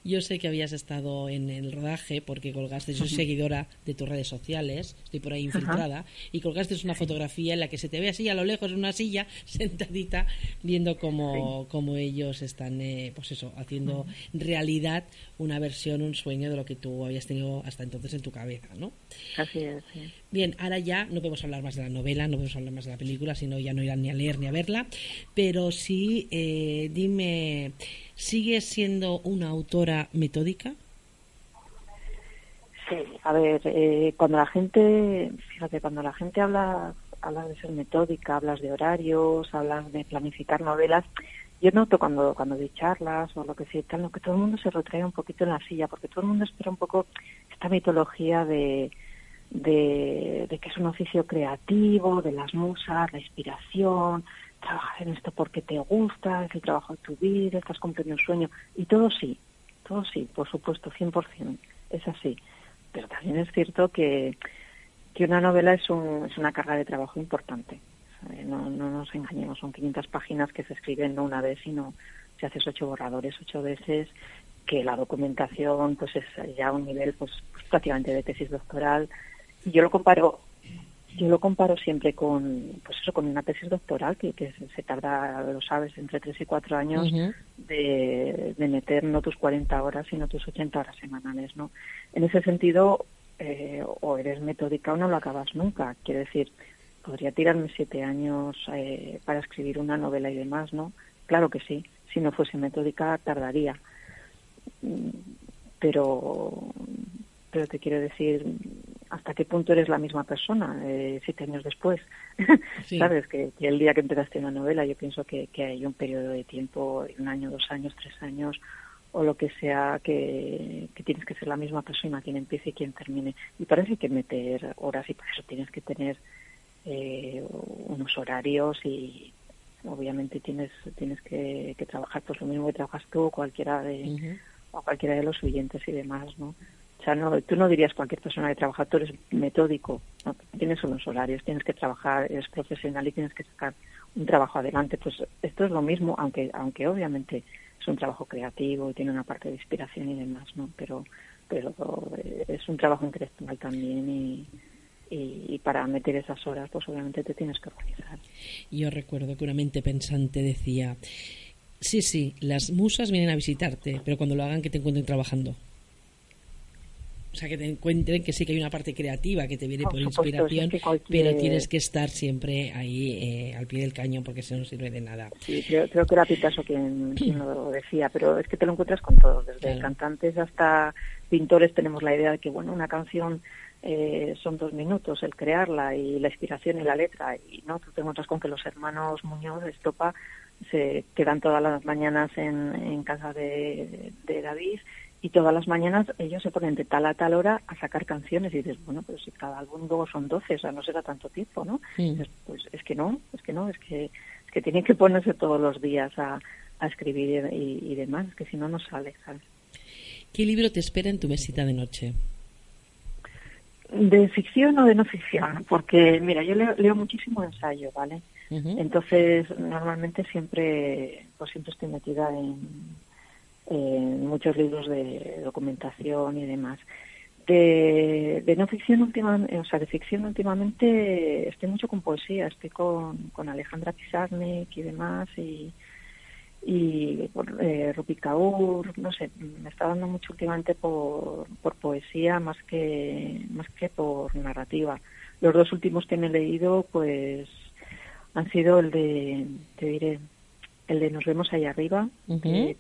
Yo sé que habías estado en el rodaje porque colgaste, yo soy seguidora de tus redes sociales, estoy por ahí infiltrada, y colgaste una fotografía en la que se te ve así a lo lejos en una silla, viendo cómo, ellos están, eh, pues eso, haciendo realidad una versión, un sueño de lo que tú habías tenido hasta entonces en tu cabeza, ¿no? Así es. Bien, ahora ya no podemos hablar más de la novela, no podemos hablar más de la película, sino ya no irán ni a leer ni a verla, pero sí, eh, dime, ¿sigues siendo una autora metódica? Sí, a ver, eh, cuando la gente, fíjate, cuando la gente habla, habla de ser metódica, hablas de horarios, hablas de planificar novelas, yo noto cuando cuando doy charlas o lo que sea que todo el mundo se retrae un poquito en la silla, porque todo el mundo espera un poco esta mitología de, de, que es un oficio creativo, de las musas, la inspiración, trabajar en esto porque te gusta, es el trabajo de tu vida, estás cumpliendo un sueño, y todo sí, todo sí, por supuesto, 100%, es así. Pero también es cierto que, que una novela es, un, es una carga de trabajo importante. Eh, no, no nos engañemos, son 500 páginas que se escriben no una vez, sino si haces ocho borradores ocho veces, que la documentación pues es ya un nivel pues, prácticamente de tesis doctoral. Y yo lo comparo yo lo comparo siempre con pues eso con una tesis doctoral que, que se tarda lo sabes entre tres y cuatro años de, de meter no tus 40 horas sino tus 80 horas semanales no en ese sentido eh, o eres metódica o no lo acabas nunca quiere decir podría tirarme siete años eh, para escribir una novela y demás, ¿no? Claro que sí. Si no fuese metódica, tardaría. Pero, pero te quiero decir, ¿hasta qué punto eres la misma persona eh, siete años después? Sabes que, el día que empezaste una novela, yo pienso que, que hay un periodo de tiempo, un año, dos años, tres años, o lo que sea, que, tienes que ser la misma persona quien empiece y quien termine. Y parece que meter horas y por eso tienes que tener eh, unos horarios y obviamente tienes tienes que, trabajar pues lo mismo que trabajas tú o cualquiera de o cualquiera de los oyentes y demás, ¿no? O sea, no, tú no dirías cualquier persona que trabaja, tú eres metódico, ¿no? tienes unos horarios, tienes que trabajar, eres profesional y tienes que sacar un trabajo adelante. Pues esto es lo mismo, aunque aunque obviamente es un trabajo creativo y tiene una parte de inspiración y demás, ¿no? Pero, pero eh, es un trabajo intelectual también y, y, para meter esas horas, pues obviamente te tienes que organizar. Yo recuerdo que una mente pensante decía, sí, sí, las musas vienen a visitarte, pero cuando lo hagan que te encuentren trabajando. O sea, que te encuentren que sí que hay una parte creativa que te viene por, inspiración, pero tienes que estar siempre ahí eh, al pie del cañón porque eso no sirve de nada. Sí, creo, que era Picasso quien, lo decía, pero es que te lo encuentras con todo, desde cantantes hasta pintores tenemos la idea de que, bueno, una canción eh, son dos minutos el crearla y la inspiración y la letra, y no, tú te encuentras con que los hermanos Muñoz de Estopa se quedan todas las mañanas en, en casa de, de David y todas las mañanas ellos se ponen de tal a tal hora a sacar canciones y dices, bueno, pero si cada álbum luego son 12, o sea, no será tanto tiempo, ¿no? pues es que no, es que no, es que, es que tienen que ponerse todos los días a, a escribir y, demás, que si no, no sale, ¿sabes? ¿Qué libro te espera en tu mesita de noche? De ficción o de no ficción, porque mira, yo leo, leo muchísimo ensayo, ¿vale? Entonces, normalmente siempre, pues siempre estoy metida en en muchos libros de documentación y demás. De, de no ficción últimamente, o sea, de ficción últimamente estoy mucho con poesía, estoy con, con Alejandra Pizarnik y demás y, y por, eh, Rupi Kaur, no sé, me está dando mucho últimamente por, por poesía más que más que por narrativa. Los dos últimos que me he leído, pues, han sido el de, te diré, el de Nos vemos ahí arriba, de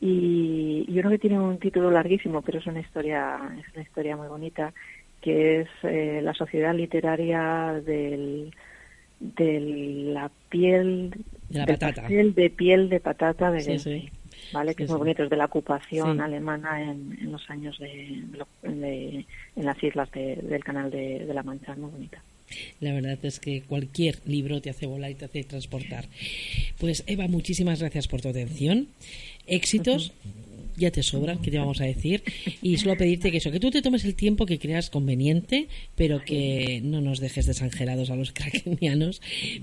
y, y uno que tiene un título larguísimo, pero es una historia, es una historia muy bonita, que es eh, la sociedad literaria del, de la piel de la patata. de piel de patata de vale que es muy bonito es de la ocupación alemana en, en, los años de, de, en las islas del canal de, de la Mancha muy bonita la verdad es que cualquier libro te hace volar y te hace transportar. Pues Eva, muchísimas gracias por tu atención. Éxitos. Ya te sobra, que te vamos a decir. Y solo pedirte que eso, que tú te tomes el tiempo que creas conveniente, pero que no nos dejes desangelados a los krakenianos.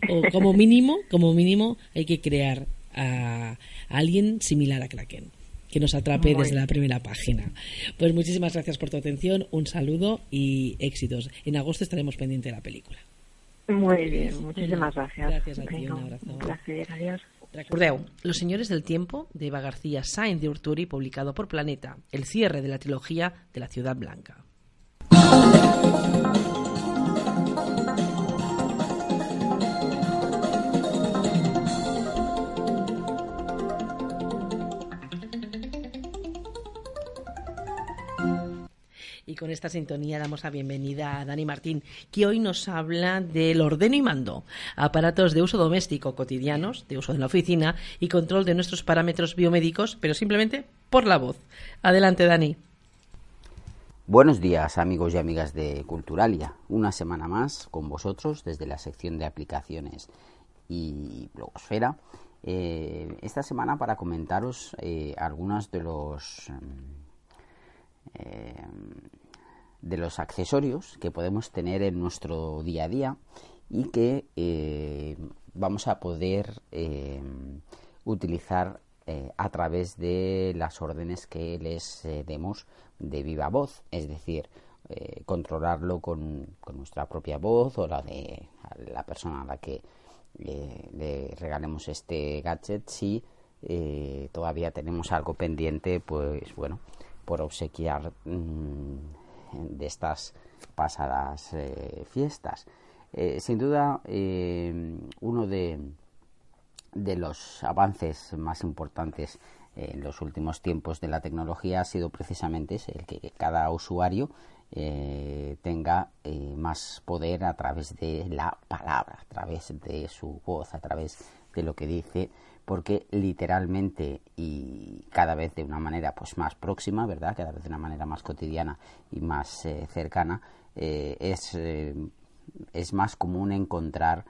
O como mínimo, como mínimo, hay que crear a alguien similar a Kraken que nos atrape desde la primera página. Pues muchísimas gracias por tu atención, un saludo y éxitos. En agosto estaremos pendientes de la película. Muy bien, muchísimas gracias. Gracias a ti, un abrazo. Gracias, adiós. Recordeu, Los Señores del Tiempo, de Eva García Sainz de Urturi, publicado por Planeta, el cierre de la trilogía de la Ciudad Blanca. Y con esta sintonía damos la bienvenida a Dani Martín, que hoy nos habla del ordeno y mando, aparatos de uso doméstico cotidianos, de uso en la oficina y control de nuestros parámetros biomédicos, pero simplemente por la voz. Adelante, Dani. Buenos días amigos y amigas de Culturalia. Una semana más con vosotros desde la sección de aplicaciones y blogosfera. Eh, esta semana para comentaros eh, algunos de los eh, de los accesorios que podemos tener en nuestro día a día y que eh, vamos a poder eh, utilizar eh, a través de las órdenes que les demos de viva voz, es decir, controlarlo con, nuestra propia voz o la de la persona a la que le regalemos este gadget si todavía tenemos algo pendiente pues bueno por obsequiar mm, de estas pasadas eh, fiestas. sin duda, uno de, de los avances más importantes en los últimos tiempos de la tecnología ha sido precisamente el que cada usuario eh, tenga eh, más poder a través de la palabra, a través de su voz, a través de lo que dice, porque literalmente y cada vez de una manera pues más próxima, ¿verdad? Cada vez de una manera más cotidiana y más eh, cercana, es, es más común encontrar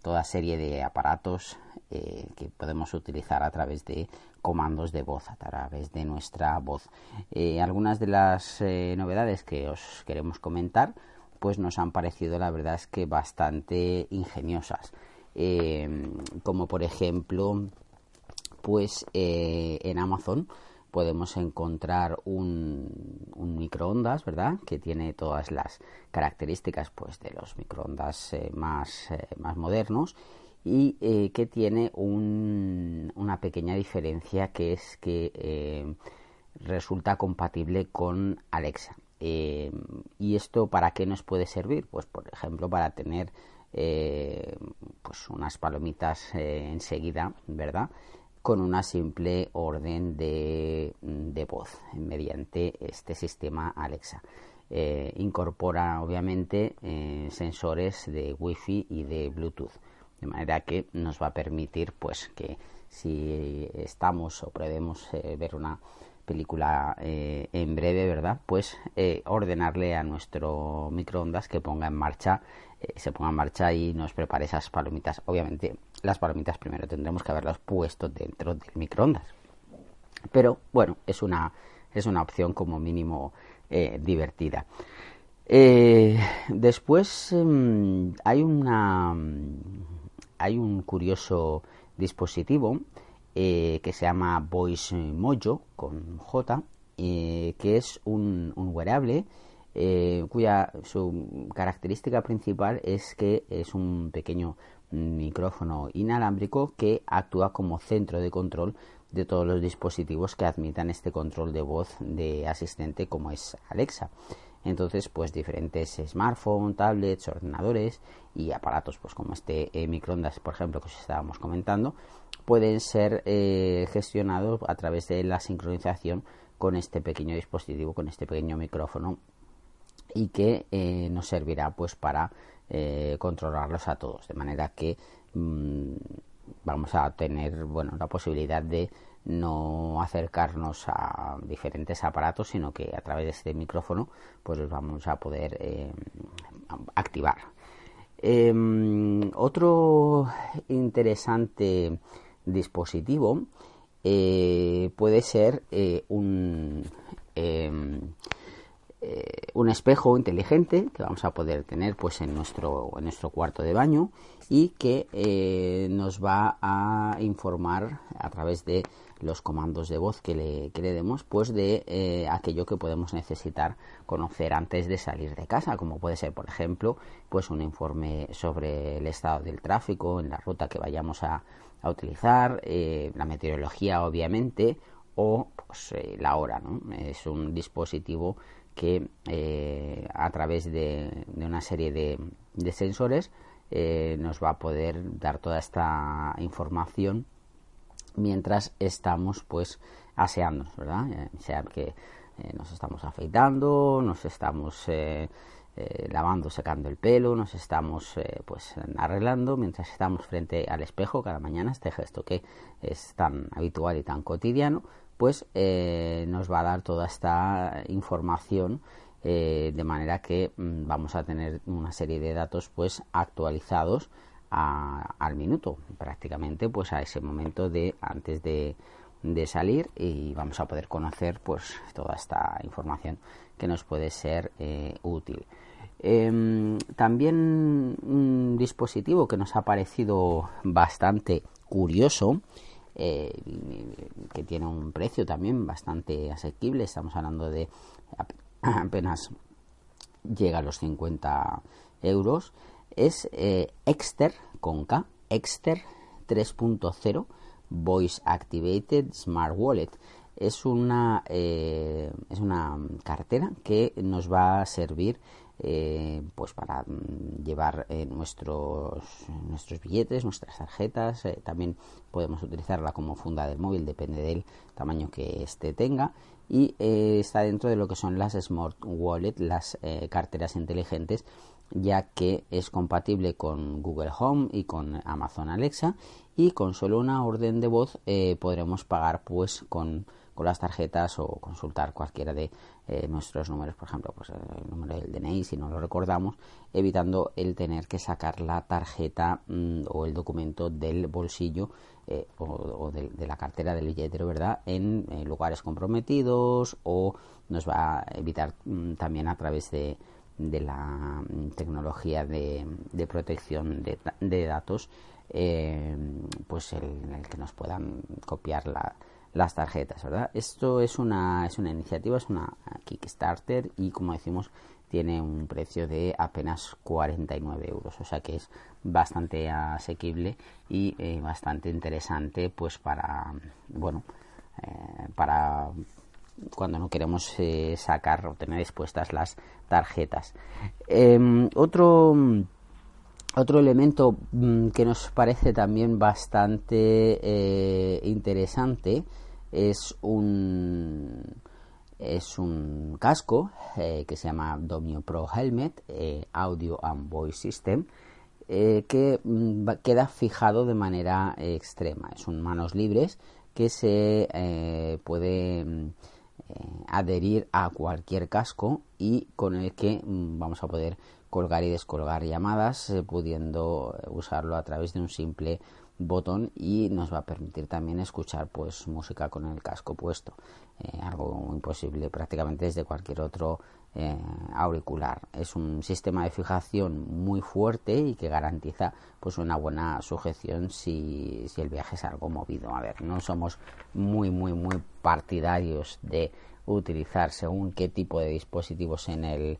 toda serie de aparatos que podemos utilizar a través de comandos de voz a través de nuestra voz. Eh, algunas de las eh, novedades que os queremos comentar pues nos han parecido la verdad es que bastante ingeniosas em, como por ejemplo pues eh, en Amazon podemos encontrar un, microondas, ¿verdad? Que tiene todas las características, pues, de los microondas más, más modernos y eh, que tiene una pequeña diferencia que es que eh, resulta compatible con Alexa. Eh, ¿Y esto para qué nos puede servir? Pues por ejemplo para tener pues unas palomitas enseguida, ¿verdad? Con una simple orden de, de voz mediante este sistema Alexa. incorpora obviamente sensores de Wi-Fi y de Bluetooth de manera que nos va a permitir pues que si estamos o prevemos eh, ver una película eh, en breve, ¿verdad? Pues eh, ordenarle a nuestro microondas que ponga en marcha, se ponga en marcha y nos prepare esas palomitas. Obviamente, las palomitas primero tendremos que haberlas puesto dentro del microondas. Pero bueno, es una, es una opción como mínimo divertida. después mm, hay una hay un curioso dispositivo eh, que se llama Voice Mojo con J, eh, que es un, wearable eh, cuya su característica principal es que es un pequeño micrófono inalámbrico que actúa como centro de control de todos los dispositivos que admitan este control de voz de asistente como es Alexa. Entonces, pues diferentes smartphones, tablets, ordenadores y aparatos, pues como este eh, microondas, por ejemplo, que os estábamos comentando, pueden ser eh, gestionados a través de la sincronización con este pequeño dispositivo, con este pequeño micrófono y que eh, nos servirá pues para controlarlos a todos, de manera que mm, vamos a tener bueno la posibilidad de no acercarnos a diferentes aparatos, sino que a través de este micrófono pues los vamos a poder eh, activar. Em, otro interesante dispositivo eh, puede ser eh, un, em, un espejo inteligente que vamos a poder tener pues en nuestro en nuestro cuarto de baño y que nos va a informar a través de los comandos de voz que le, que demos, pues de eh, aquello que podemos necesitar conocer antes de salir de casa, como puede ser, por ejemplo, pues un informe sobre el estado del tráfico en la ruta que vayamos a, utilizar, eh, la meteorología, obviamente, o pues, eh, la hora. ¿no? Es un dispositivo que a través de, una serie de sensores nos va a poder dar toda esta información mientras estamos pues aseándonos, ¿verdad? Eh, sea que eh, nos estamos afeitando, nos estamos eh, lavando, secando el pelo, nos estamos pues arreglando mientras estamos frente al espejo cada mañana, este gesto que es tan habitual y tan cotidiano, pues nos va a dar toda esta información de manera que mm, vamos a tener una serie de datos pues actualizados al minuto, prácticamente pues a ese momento de antes de, salir y vamos a poder conocer pues toda esta información que nos puede ser eh, útil. Em, también un dispositivo que nos ha parecido bastante curioso, eh, que tiene un precio también bastante asequible, estamos hablando de apenas llega a los 50 euros, es eh, Exter con K, Exter 3.0 Voice Activated Smart Wallet. Es una, eh, es una cartera que nos va a servir eh, pues para mm, llevar nuestros nuestros billetes nuestras tarjetas también podemos utilizarla como funda del móvil depende del tamaño que éste tenga y está dentro de lo que son las smart wallet las carteras inteligentes ya que es compatible con Google Home y con Amazon Alexa y con solo una orden de voz podremos pagar pues con con las tarjetas o consultar cualquiera de eh, nuestros números, por ejemplo, pues el número del DNI si no lo recordamos, evitando el tener que sacar la tarjeta mm, o el documento del bolsillo eh, o, de, la cartera del billetero, ¿verdad? En, lugares comprometidos o nos va a evitar mm, también a través de, la mm, tecnología de, protección de, datos, eh, pues el que nos puedan copiar la las tarjetas, ¿verdad? Esto es una, es una iniciativa, es una Kickstarter y como decimos tiene un precio de apenas 49 euros, o sea que es bastante asequible y eh, bastante interesante pues para, bueno, eh, para cuando no queremos eh, sacar o tener expuestas las tarjetas. Em, otro otro elemento mm, que nos parece también bastante eh, interesante es un es un casco eh, que se llama Domio Pro Helmet Audio and Voice System que mm, queda fijado de manera extrema. Son manos libres que se puede mm, adherir a cualquier casco y con el que vamos a poder colgar y descolgar llamadas eh, pudiendo eh, usarlo a través de un simple botón y nos va a permitir también escuchar pues música con el casco puesto. Eh, algo imposible prácticamente desde cualquier otro auricular. Es un sistema de fijación muy fuerte y que garantiza pues una buena sujeción si, si el viaje es algo movido. A ver no somos muy muy muy partidarios de utilizar según qué tipo de dispositivos en el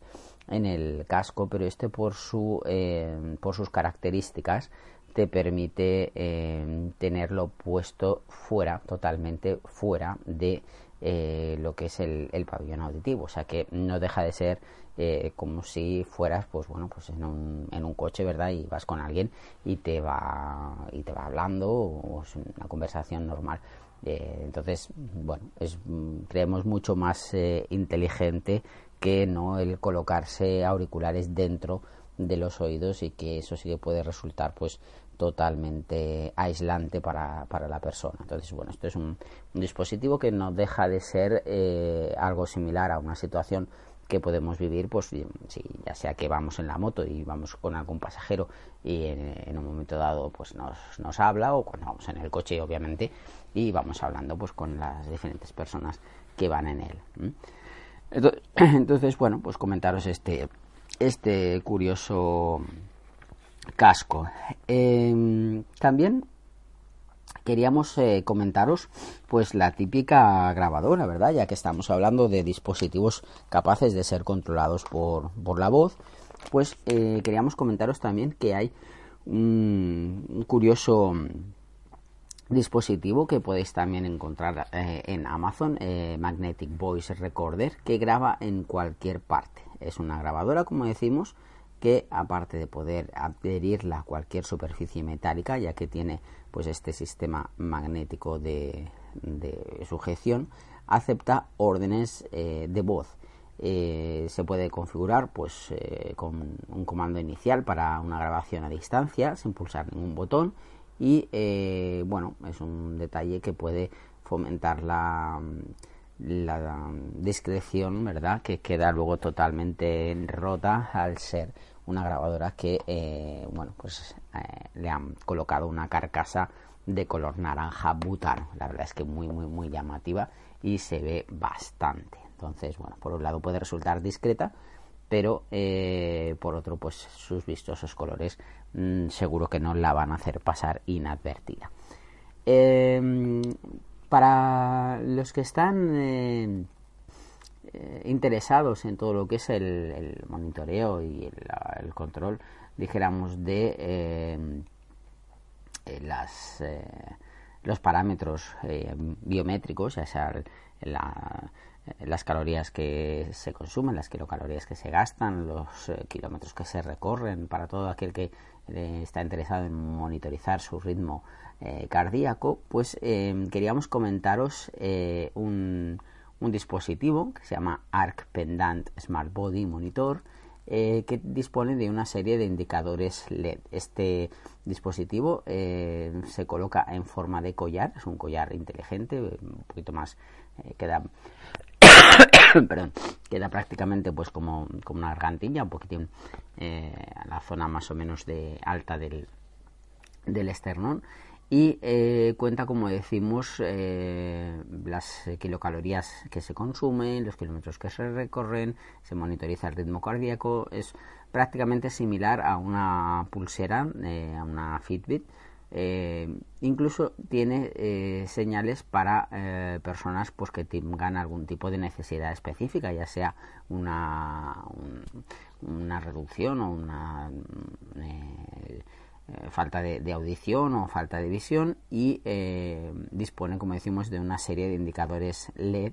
en el casco, pero este por, su, eh, por sus características te permite eh, tenerlo puesto fuera, totalmente fuera de eh, lo que es el, el, pabellón auditivo, o sea que no deja de ser como si fueras, pues bueno, pues en un, en un coche, ¿verdad? Y vas con alguien y te va y te va hablando o es una conversación normal. entonces, bueno, es, creemos mucho más inteligente que no el colocarse auriculares dentro de los oídos y que eso sí que puede resultar pues totalmente aislante para, para la persona. Entonces, bueno, esto es un, dispositivo que no deja de ser eh, algo similar a una situación que podemos vivir, pues si, ya sea que vamos en la moto y vamos con algún pasajero y en, un momento dado pues nos, nos, habla o cuando vamos en el coche obviamente y vamos hablando pues con las diferentes personas que van en él. Entonces, bueno, pues comentaros este, este curioso casco. Em, también queríamos eh, comentaros pues la típica grabadora, ¿verdad? Ya que estamos hablando de dispositivos capaces de ser controlados por, por la voz, pues eh, queríamos comentaros también que hay un curioso dispositivo que podéis también encontrar eh, en Amazon, Magnetic Voice Recorder, que graba en cualquier parte. Es una grabadora, como decimos, que aparte de poder adherirla a cualquier superficie metálica, ya que tiene pues este sistema magnético de, sujeción, acepta órdenes eh, de voz. se puede configurar pues con un comando inicial para una grabación a distancia sin pulsar ningún botón y eh, bueno, es un detalle que puede fomentar la, la discreción, ¿verdad? Que queda luego totalmente rota al ser una grabadora que, eh, bueno, pues eh, le han colocado una carcasa de color naranja butano. La verdad es que muy, muy, muy llamativa y se ve bastante. Entonces, bueno, por un lado puede resultar discreta, pero por otro, pues sus vistosos colores Mm, seguro que no la van a hacer pasar inadvertida. Em, para los que están eh, eh, interesados en todo lo que es el, monitoreo y el, control, dijéramos, de em, eh, las, los parámetros biométricos, ya sea la, las calorías que se consumen, las kilocalorías que se gastan, los kilómetros que se recorren para todo aquel que está interesado en monitorizar su ritmo cardíaco, pues queríamos comentaros un, un dispositivo que se llama Arc Pendant Smart Body Monitor eh, que dispone de una serie de indicadores LED. Este dispositivo eh, se coloca en forma de collar, es un collar inteligente, un poquito más eh, queda perdón, queda prácticamente pues como, como una gargantilla, un poquitín a la zona más o menos de alta del, del esternón y eh, cuenta, como decimos, eh, las kilocalorías que se consumen, los kilómetros que se recorren, se monitoriza el ritmo cardíaco, es prácticamente similar a una pulsera, eh, a una Fitbit. incluso tiene señales para personas pues, que tengan algún tipo de necesidad específica, ya sea una, una reducción o una eh, falta de, audición o falta de visión y eh, dispone, como decimos, de una serie de indicadores LED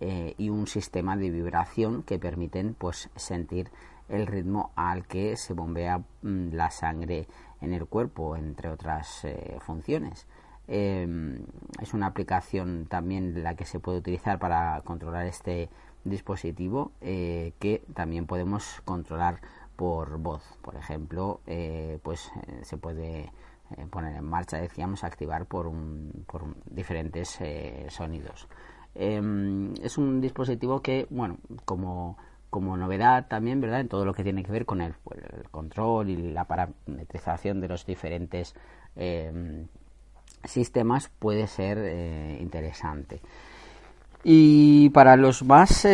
eh, y un sistema de vibración que permiten pues sentir el ritmo al que se bombea mm, la sangre en el cuerpo, entre otras funciones. es una aplicación también la que se puede utilizar para controlar este dispositivo que también podemos controlar por voz. Por ejemplo, eh, pues eh, se puede eh, poner en marcha, decíamos, activar por, un, por diferentes sonidos. Em, es un dispositivo que, bueno, como, como novedad también, ¿verdad? En todo lo que tiene que ver con el, pues, control y la parametrización de los diferentes em, sistemas puede ser interesante. Y para los más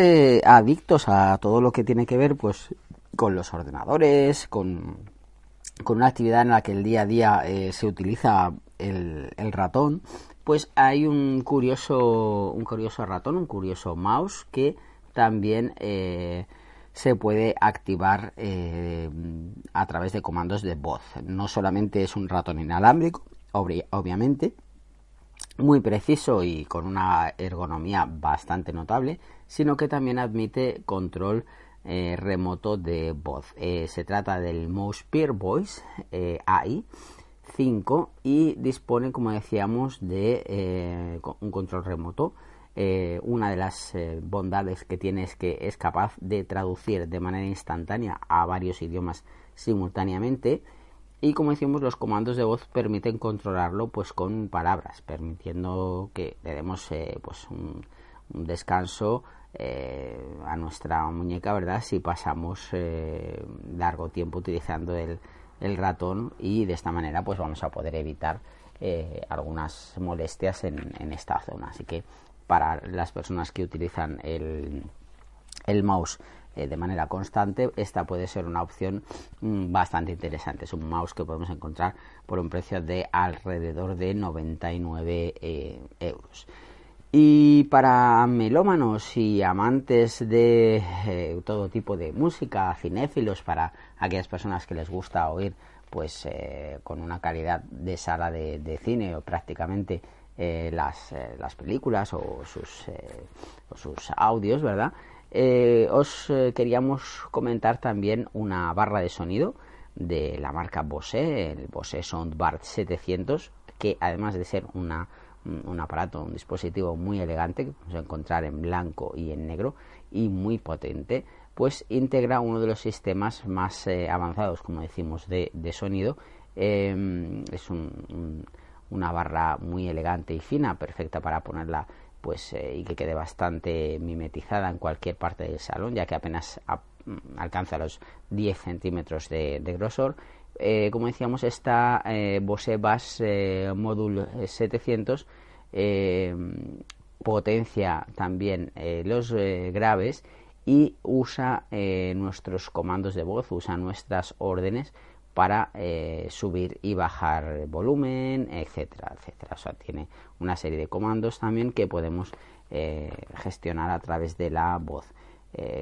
adictos a todo lo que tiene que ver, pues con los ordenadores, con, una actividad en la que el día a día eh, se utiliza el, ratón, pues hay un curioso, un curioso ratón, un curioso mouse que también eh, se puede activar eh, a través de comandos de voz. No solamente es un ratón inalámbrico, obviamente, muy preciso y con una ergonomía bastante notable, sino que también admite control eh, remoto de voz. Eh, se trata del Mouse Peer Voice eh, AI 5 y dispone, como decíamos, de un control remoto. una de las bondades que tiene es que es capaz de traducir de manera instantánea a varios idiomas simultáneamente y como decimos los comandos de voz permiten controlarlo pues con palabras permitiendo que le demos pues un, un descanso eh, a nuestra muñeca, ¿verdad? Si pasamos eh, largo tiempo utilizando el, ratón y de esta manera pues vamos a poder evitar eh, algunas molestias en, esta zona. Así que para las personas que utilizan el, el mouse de manera constante, esta puede ser una opción mm, bastante interesante. Es un mouse que podemos encontrar por un precio de alrededor de 99 euros. Y para melómanos y amantes de eh, todo tipo de música, cinéfilos, para aquellas personas que les gusta oír pues eh, con una calidad de sala de, cine o prácticamente eh, las, las, películas o sus, sus audios, ¿verdad? os queríamos comentar también una barra de sonido de la marca Bose, el Bose Soundbar 700, que además de ser una un aparato, un dispositivo muy elegante que podemos encontrar en blanco y en negro y muy potente, pues integra uno de los sistemas más eh, avanzados, como decimos, de, sonido. Em, es una barra muy elegante y fina, perfecta para ponerla pues eh, y que quede bastante mimetizada en cualquier parte del salón, ya que apenas alcanza los 10 centímetros de, grosor. Eh, como decíamos, esta Bose Bass Module 700 eh, potencia también eh, los eh, graves y usa nuestros comandos de voz, usa nuestras órdenes para subir y bajar volumen, etcétera, etcétera. O sea, tiene una serie de comandos también que podemos gestionar a través de la voz.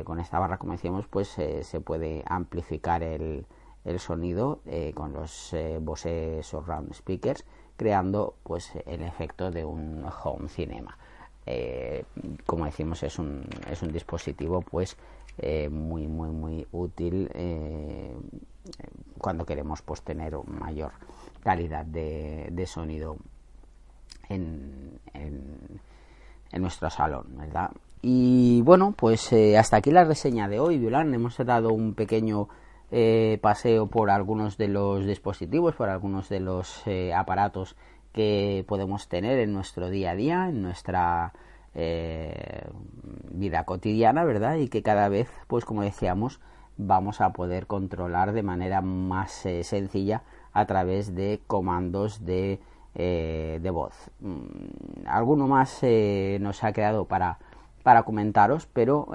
con esta barra, como decíamos, pues se puede amplificar el, el sonido con los Bose Surround Speakers creando pues el efecto de un home cinema. eh, como decimos, es un, es un dispositivo pues eh, muy, muy, muy útil eh, cuando queremos pues tener mayor calidad de, de sonido en, en, nuestro salón, ¿verdad? Y bueno, pues hasta aquí la reseña de hoy, Violán. Hemos dado un pequeño paseo por algunos de los dispositivos, por algunos de los aparatos que podemos tener en nuestro día a día, en nuestra eh, vida cotidiana, ¿verdad? Y que cada vez, pues como decíamos, vamos a poder controlar de manera más eh, sencilla a través de comandos de, eh, de voz. Mm, alguno más nos ha quedado para, para comentaros, pero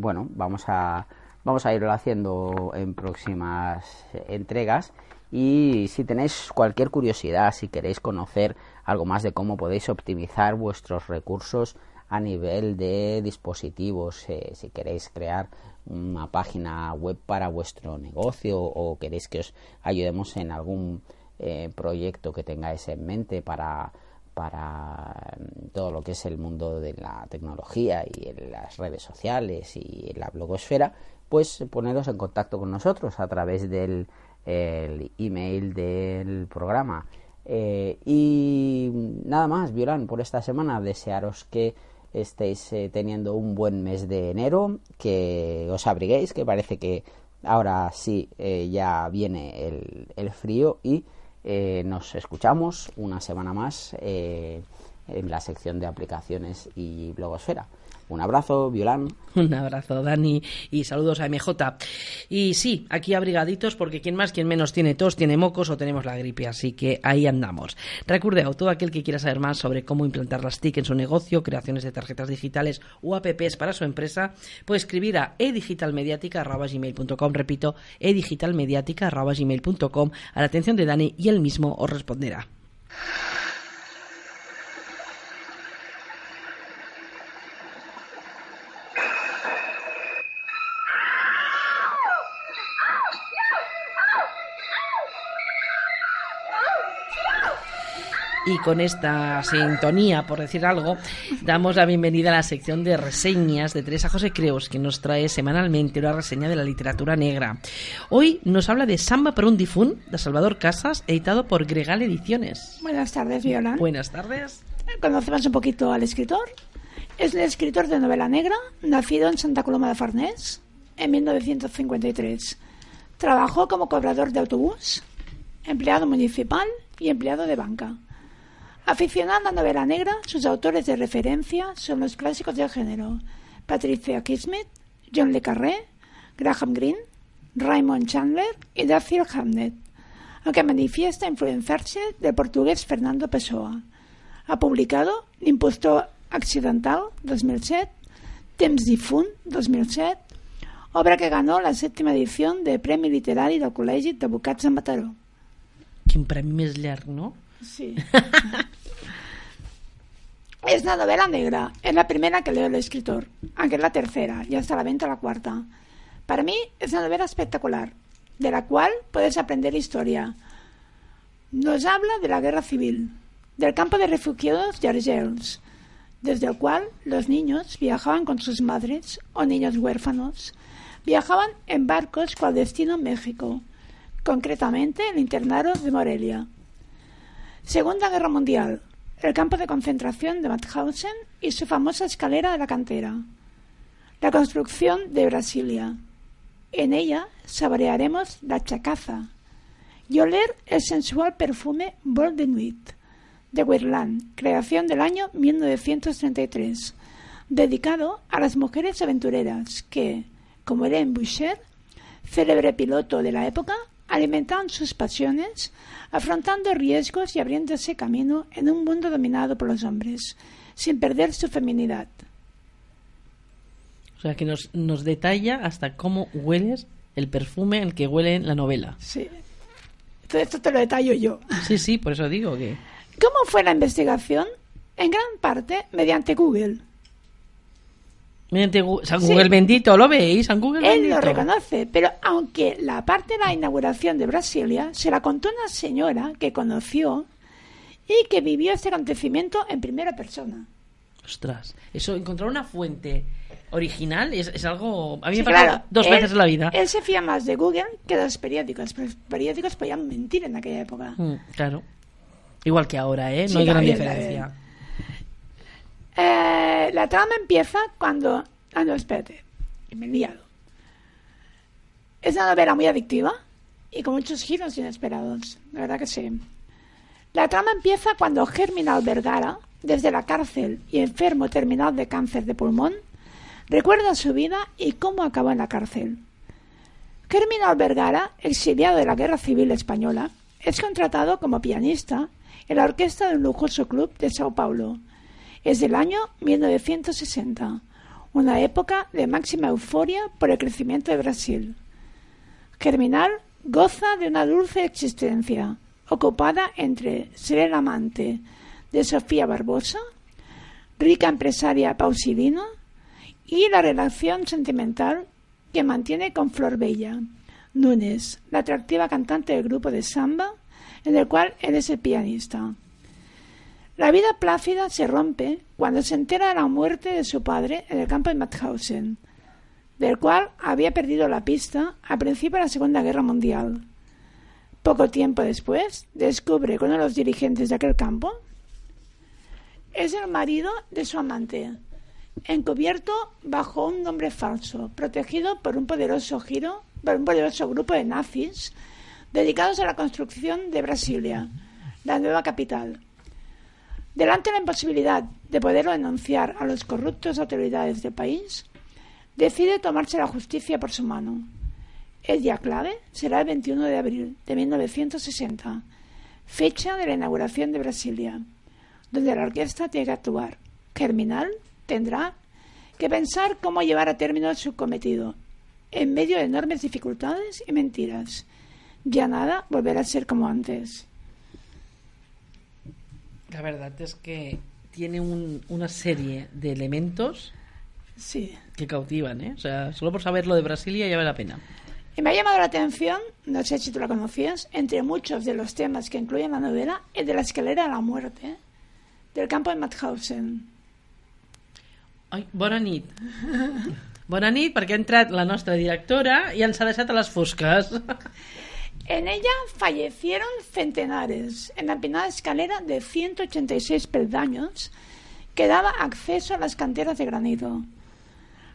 bueno, vamos a, vamos a irlo haciendo en próximas entregas. Y si tenéis cualquier curiosidad, si queréis conocer algo más de cómo podéis optimizar vuestros recursos a nivel de dispositivos, eh, si queréis crear una página web para vuestro negocio o queréis que os ayudemos en algún eh, proyecto que tengáis en mente para, para mm, todo lo que es el mundo de la tecnología y las redes sociales y la blogosfera, pues poneros en contacto con nosotros a través del el email del programa. Eh, y nada más, Violán, por esta semana, desearos que estéis eh, teniendo un buen mes de enero, que os abriguéis, que parece que ahora sí eh, ya viene el, el frío y nos escuchamos una semana más en la sección de aplicaciones y blogosfera. Un abrazo, Violán. Un abrazo, Dani, y saludos a MJ. Y sí, aquí abrigaditos, porque quien más, quien menos tiene tos, tiene mocos o tenemos la gripe, así que ahí andamos. Recuerde, todo aquel que quiera saber más sobre cómo implantar las TIC en su negocio, creaciones de tarjetas digitales o apps para su empresa, puede escribir a edigitalmediática.gmail.com, repito, edigitalmediática.gmail.com, a la atención de Dani y él mismo os responderá. Y con esta sintonía, por decir algo, damos la bienvenida a la sección de reseñas de Teresa José Creos, que nos trae semanalmente una reseña de la literatura negra. Hoy nos habla de Samba por un difún, de Salvador Casas, editado por Gregal Ediciones. Buenas tardes, Viola. Buenas tardes. Conocemos un poquito al escritor. Es el escritor de novela negra, nacido en Santa Coloma de Farnés en 1953. Trabajó como cobrador de autobús, empleado municipal y empleado de banca. Aficionada a la novela negra, sus autores de referencia son los clásicos del género Patricia Kismet, John le Carré, Graham Greene, Raymond Chandler y Darcy Hamnet, aunque manifiesta influenciarse del portugués Fernando Pessoa. Ha publicado L'impostor accidental 2007, Temps difunt 2007, obra que ganó la séptima edición del Premi Literari del Col·legi d'Advocats de Mataró. No? Sí. es una novela negra. Es la primera que leo el escritor, aunque es la tercera. Ya está a la venta la cuarta. Para mí es una novela espectacular, de la cual puedes aprender historia. Nos habla de la guerra civil, del campo de refugiados de Argels, desde el cual los niños viajaban con sus madres o niños huérfanos. Viajaban en barcos con destino México, concretamente el internado de Morelia. Segunda Guerra Mundial, el campo de concentración de Mauthausen y su famosa escalera de la cantera. La construcción de Brasilia. En ella saborearemos la chacaza y oler el sensual perfume Bol de Nuit de Wirland, creación del año 1933, dedicado a las mujeres aventureras que, como Hélène Boucher, célebre piloto de la época, alimentaban sus pasiones afrontando riesgos y abriéndose camino en un mundo dominado por los hombres, sin perder su feminidad. O sea, que nos, nos detalla hasta cómo hueles el perfume en el que huele la novela. Sí. Todo esto te lo detallo yo. Sí, sí, por eso digo que... ¿Cómo fue la investigación? En gran parte mediante Google. San Google bendito, ¿lo veis? San Google Él lo reconoce, pero aunque la parte de la inauguración de Brasilia se la contó una señora que conoció y que vivió este acontecimiento en primera persona. Ostras, eso, encontrar una fuente original es, es algo... A mí Sí, me pasa claro, dos él- veces en la vida. Él se fía más de Google que de los periódicos, pero los periódicos podían mentir en aquella época. Mm, claro. Igual que ahora, ¿eh? No Sí, hay gran diferencia. Eh, la trama empieza cuando... Ah, no, espérate. Me he liado. Es una novela muy adictiva y con muchos giros inesperados. La verdad que sí. La trama empieza cuando Germinal Vergara, desde la cárcel y enfermo terminal de cáncer de pulmón, recuerda su vida y cómo acabó en la cárcel. Germinal Vergara, exiliado de la Guerra Civil Española, es contratado como pianista en la orquesta de un lujoso club de Sao Paulo. Es del año 1960, una época de máxima euforia por el crecimiento de Brasil. Germinal goza de una dulce existencia, ocupada entre ser el amante de Sofía Barbosa, rica empresaria Pausilina, y la relación sentimental que mantiene con Flor Bella Núñez, la atractiva cantante del grupo de samba, en el cual él es el pianista. La vida plácida se rompe cuando se entera de la muerte de su padre en el campo de Mauthausen, del cual había perdido la pista a principio de la Segunda Guerra Mundial. Poco tiempo después, descubre que uno de los dirigentes de aquel campo es el marido de su amante, encubierto bajo un nombre falso, protegido por un poderoso giro, por un poderoso grupo de nazis dedicados a la construcción de Brasilia, la nueva capital. Delante de la imposibilidad de poderlo denunciar a las corruptas autoridades del país, decide tomarse la justicia por su mano. El día clave será el 21 de abril de 1960, fecha de la inauguración de Brasilia, donde la orquesta tiene que actuar. Germinal tendrá que pensar cómo llevar a término su cometido, en medio de enormes dificultades y mentiras. Ya nada volverá a ser como antes. La verdad es que tiene un- una serie de elementos Sí. que cautivan, ¿eh? O sea, solo por saber lo de Brasilia ya vale la pena. Y me ha llamado la atención, no sé si tú la conocías, entre muchos de los temas que incluyen la novela, el de la escalera a la muerte, del campo de Mauthausen. Ai, bona nit. Bona nit, perquè ha entrat la nostra directora i ens ha deixat a les fosques. En ella fallecieron centenares en la empinada escalera de 186 peldaños que daba acceso a las canteras de granito.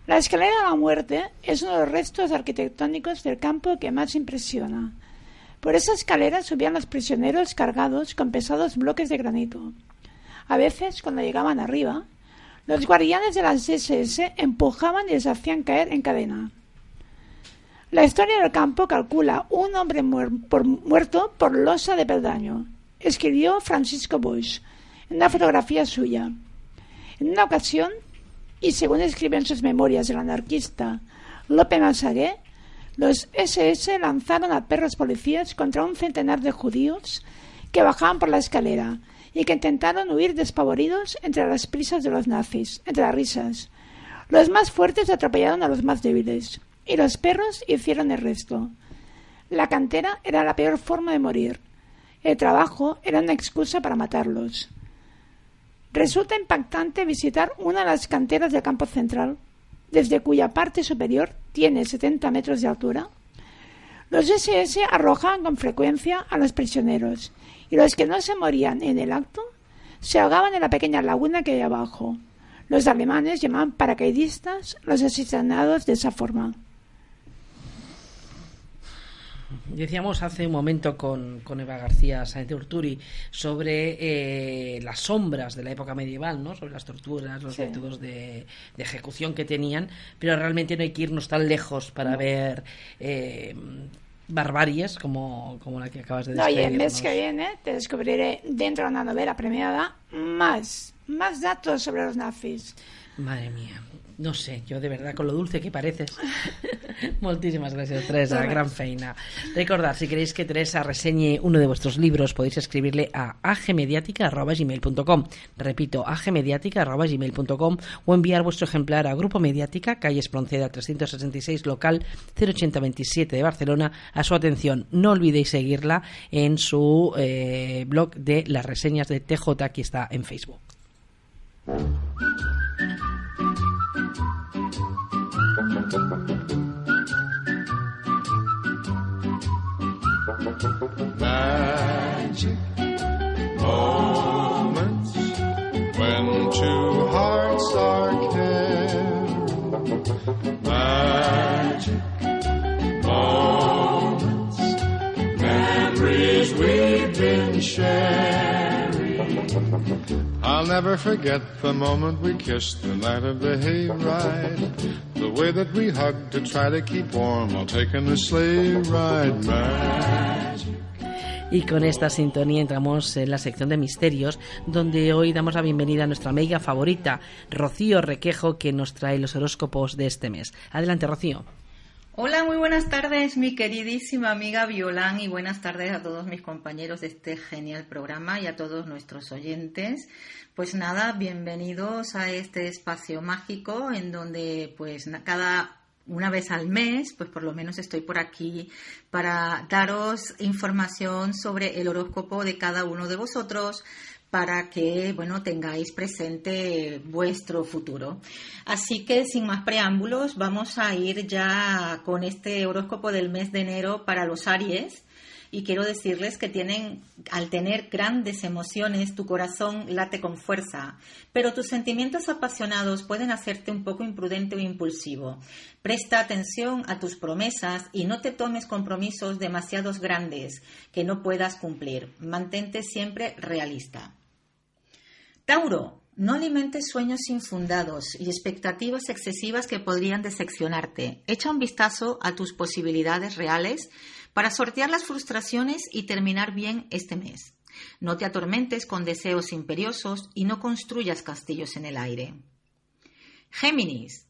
La escalera de la muerte es uno de los restos arquitectónicos del campo que más impresiona. Por esa escalera subían los prisioneros cargados con pesados bloques de granito. A veces, cuando llegaban arriba, los guardianes de las SS empujaban y les hacían caer en cadena. La historia del campo calcula un hombre muerto por losa de peldaño. Escribió Francisco Bush en una fotografía suya. En una ocasión, y según escribe en sus memorias el anarquista Lope Massagué, los SS lanzaron a perros policías contra un centenar de judíos que bajaban por la escalera y que intentaron huir despavoridos entre las prisas de los nazis, entre las risas. Los más fuertes atropellaron a los más débiles y los perros hicieron el resto. La cantera era la peor forma de morir. El trabajo era una excusa para matarlos. Resulta impactante visitar una de las canteras del campo central, desde cuya parte superior tiene 70 metros de altura. Los SS arrojaban con frecuencia a los prisioneros y los que no se morían en el acto se ahogaban en la pequeña laguna que hay abajo. Los alemanes llamaban paracaidistas los asesinados de esa forma. Decíamos hace un momento con, con Eva García Sáenz de Urturi sobre eh, las sombras de la época medieval, ¿no? sobre las torturas, los Sí. métodos de, de ejecución que tenían, pero realmente no hay que irnos tan lejos para ver eh, barbaries como, como la que acabas de No, y el mes que viene te descubriré dentro de una novela premiada más, más datos sobre los nazis. Madre mía, no sé, yo de verdad, con lo dulce que pareces. Moltísimas gracias, Teresa, No, gran feina. Recordad, si queréis que Teresa reseñe uno de vuestros libros, podéis escribirle a agmediática.gmail.com. Repito, agmediática.gmail.com o enviar vuestro ejemplar a Grupo Mediática, calle Espronceda 366, local 08027 de Barcelona, a su atención. No olvidéis seguirla en su eh, blog de las reseñas de TJ, que está en Facebook. Magic moments when two hearts are caring. Magic moments, memories we've been sharing. I'll never forget the moment we kissed the night of the hayride. The way that we hugged to try to keep warm while taking a sleigh ride. Magic. Y con esta sintonía entramos en la sección de misterios, donde hoy damos la bienvenida a nuestra amiga favorita, Rocío Requejo, que nos trae los horóscopos de este mes. Adelante, Rocío. Hola, muy buenas tardes, mi queridísima amiga Violán, y buenas tardes a todos mis compañeros de este genial programa y a todos nuestros oyentes. Pues nada, bienvenidos a este espacio mágico en donde pues cada una vez al mes, pues por lo menos estoy por aquí para daros información sobre el horóscopo de cada uno de vosotros para que, bueno, tengáis presente vuestro futuro. Así que, sin más preámbulos, vamos a ir ya con este horóscopo del mes de enero para los Aries y quiero decirles que tienen, al tener grandes emociones, tu corazón late con fuerza, pero tus sentimientos apasionados pueden hacerte un poco imprudente o impulsivo. Presta atención a tus promesas y no te tomes compromisos demasiados grandes que no puedas cumplir. Mantente siempre realista. Tauro, no alimentes sueños infundados y expectativas excesivas que podrían decepcionarte. Echa un vistazo a tus posibilidades reales para sortear las frustraciones y terminar bien este mes. No te atormentes con deseos imperiosos y no construyas castillos en el aire. Géminis.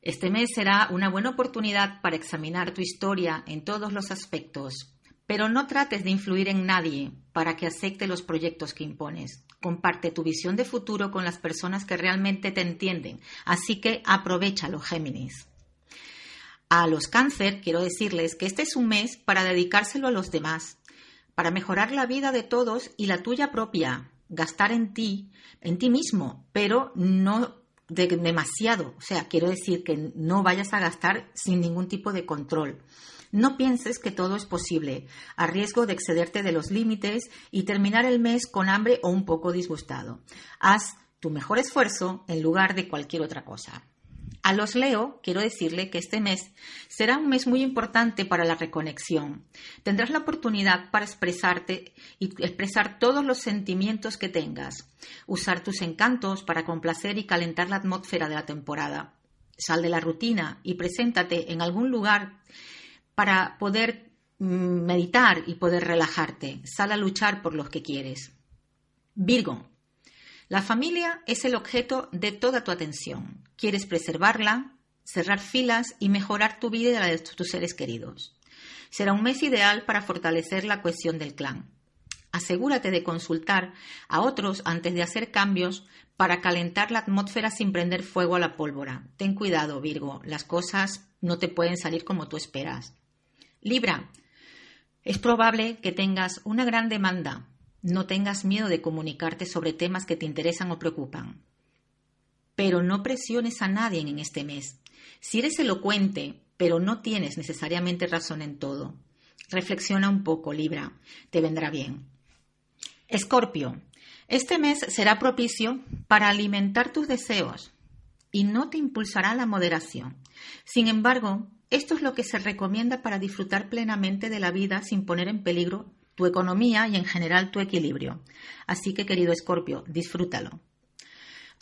Este mes será una buena oportunidad para examinar tu historia en todos los aspectos, pero no trates de influir en nadie para que acepte los proyectos que impones. Comparte tu visión de futuro con las personas que realmente te entienden, así que aprovechalo, Géminis. A los cáncer quiero decirles que este es un mes para dedicárselo a los demás, para mejorar la vida de todos y la tuya propia, gastar en ti, en ti mismo, pero no de demasiado. O sea, quiero decir que no vayas a gastar sin ningún tipo de control. No pienses que todo es posible, a riesgo de excederte de los límites y terminar el mes con hambre o un poco disgustado. Haz tu mejor esfuerzo en lugar de cualquier otra cosa. A los Leo, quiero decirle que este mes será un mes muy importante para la reconexión. Tendrás la oportunidad para expresarte y expresar todos los sentimientos que tengas, usar tus encantos para complacer y calentar la atmósfera de la temporada. Sal de la rutina y preséntate en algún lugar para poder mm, meditar y poder relajarte. Sal a luchar por los que quieres. Virgo, la familia es el objeto de toda tu atención. Quieres preservarla, cerrar filas y mejorar tu vida y la de tus seres queridos. Será un mes ideal para fortalecer la cohesión del clan. Asegúrate de consultar a otros antes de hacer cambios para calentar la atmósfera sin prender fuego a la pólvora. Ten cuidado, Virgo, las cosas no te pueden salir como tú esperas. Libra, es probable que tengas una gran demanda, no tengas miedo de comunicarte sobre temas que te interesan o preocupan. Pero no presiones a nadie en este mes. Si eres elocuente, pero no tienes necesariamente razón en todo, reflexiona un poco, Libra, te vendrá bien. Escorpio, este mes será propicio para alimentar tus deseos y no te impulsará la moderación. Sin embargo, esto es lo que se recomienda para disfrutar plenamente de la vida sin poner en peligro tu economía y en general tu equilibrio. Así que, querido Escorpio, disfrútalo.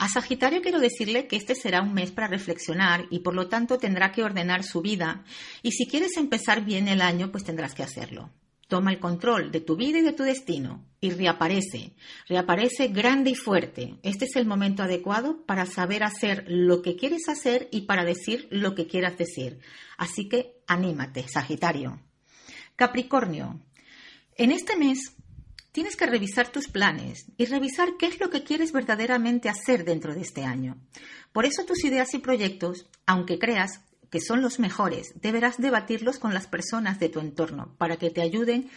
A Sagitario quiero decirle que este será un mes para reflexionar y por lo tanto tendrá que ordenar su vida y si quieres empezar bien el año pues tendrás que hacerlo. Toma el control de tu vida y de tu destino y reaparece, reaparece grande y fuerte. Este es el momento adecuado para saber hacer lo que quieres hacer y para decir lo que quieras decir. Así que anímate, Sagitario. Capricornio, en este mes tienes que revisar tus planes y revisar qué es lo que quieres verdaderamente hacer dentro de este año. Por eso tus ideas y proyectos, aunque creas que son los mejores, deberás debatirlos con las personas de tu entorno para que te ayuden